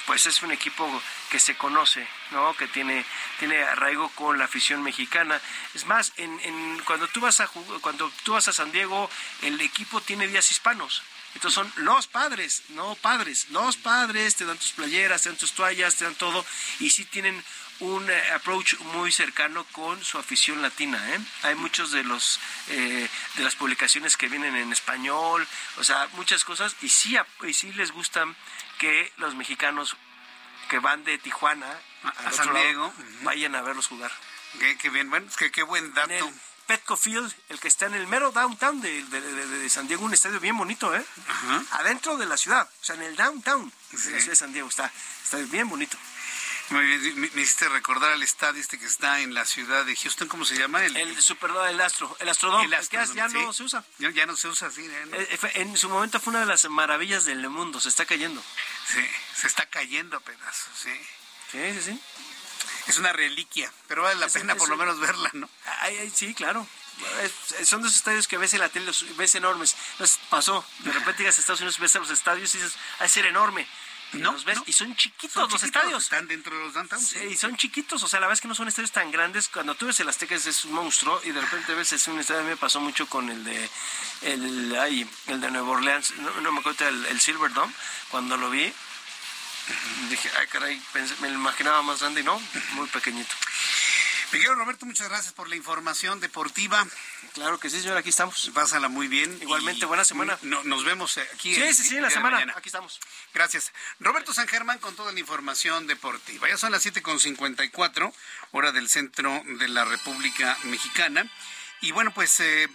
pues es un equipo que se conoce, ¿no? Que tiene, tiene arraigo con la afición mexicana. Es más, en, en, cuando tú vas a cuando tú vas a San Diego, el equipo tiene días hispanos. Entonces son los padres, no padres, los padres, te dan tus playeras, te dan tus toallas, te dan todo, y sí tienen un eh, approach muy cercano con su afición latina. ¿eh? Hay muchos de los eh, de las publicaciones que vienen en español, o sea, muchas cosas, y sí, y sí les gustan que los mexicanos que van de Tijuana a, San Diego vayan a verlos jugar. Qué, bien, bueno, que qué buen dato. Petco Field, el que está en el mero downtown de, de, San Diego, un estadio bien bonito, ¿eh? Adentro de la ciudad, o sea, en el downtown de la ciudad de San Diego está, está bien bonito. Muy bien, me, hiciste recordar al estadio este que está en la ciudad de Houston, ¿cómo se llama? El, el Superdome, el Astro, el Astrodome, el Astrodome, ya no se usa. Ya, no se usa, sí. Eh, en su momento fue una de las maravillas del mundo, se está cayendo. Sí, se está cayendo a pedazos, sí. Sí, sí, sí. Es una reliquia, pero vale la pena por lo menos verla, ¿no? Ay, sí, claro. son de esos estadios que ves en la tele, los ves enormes. Entonces pasó, de repente llegas a Estados Unidos, ves a los estadios y dices, hay ser enorme. No, ves, y son chiquitos los estadios. Están dentro de los downtowns. Sí, y son chiquitos, o sea, la verdad es que no son estadios tan grandes. Cuando tú ves el Azteca es un monstruo y de repente ves es un estadio, a mí me pasó mucho con el de el, ay, el de Nueva Orleans, no, me acuerdo, el, el Silver Dome, cuando lo vi, Dije, ay, caray, me lo imaginaba más grande y no, muy pequeñito. Miguel Roberto, muchas gracias por la información deportiva. Claro que sí, señor, aquí estamos. Pásala muy bien. Igualmente, buena semana. nos vemos aquí. Sí, sí, sí, la semana. Aquí estamos. Gracias. Roberto San Germán con toda la información deportiva. Ya son las 7.54, hora del centro de la República Mexicana. Y bueno, pues eh,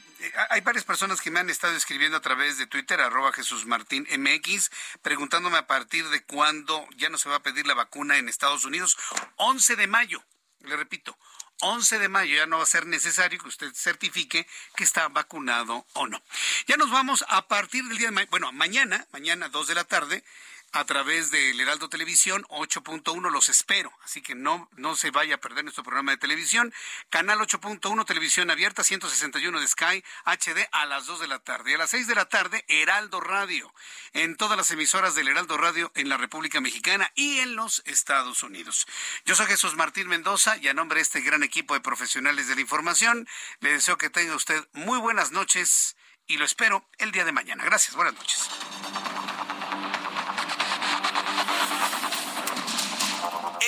hay varias personas que me han estado escribiendo a través de Twitter, arroba Jesús Martín MX, preguntándome a partir de cuándo ya no se va a pedir la vacuna en Estados Unidos. 11 de mayo, le repito, 11 de mayo ya no va a ser necesario que usted certifique que está vacunado o no. Ya nos vamos a partir del día de mañana, bueno, mañana, mañana 2 de la tarde, a través del Heraldo Televisión 8.1 los espero, así que no no se vaya a perder nuestro programa de televisión, canal 8.1 televisión abierta 161 de Sky HD a las 2 de la tarde, y a las 6 de la tarde Heraldo Radio en todas las emisoras del Heraldo Radio en la República Mexicana y en los Estados Unidos. Yo soy Jesús Martín Mendoza y a nombre de este gran equipo de profesionales de la información le deseo que tenga usted muy buenas noches y lo espero el día de mañana. Gracias, buenas noches.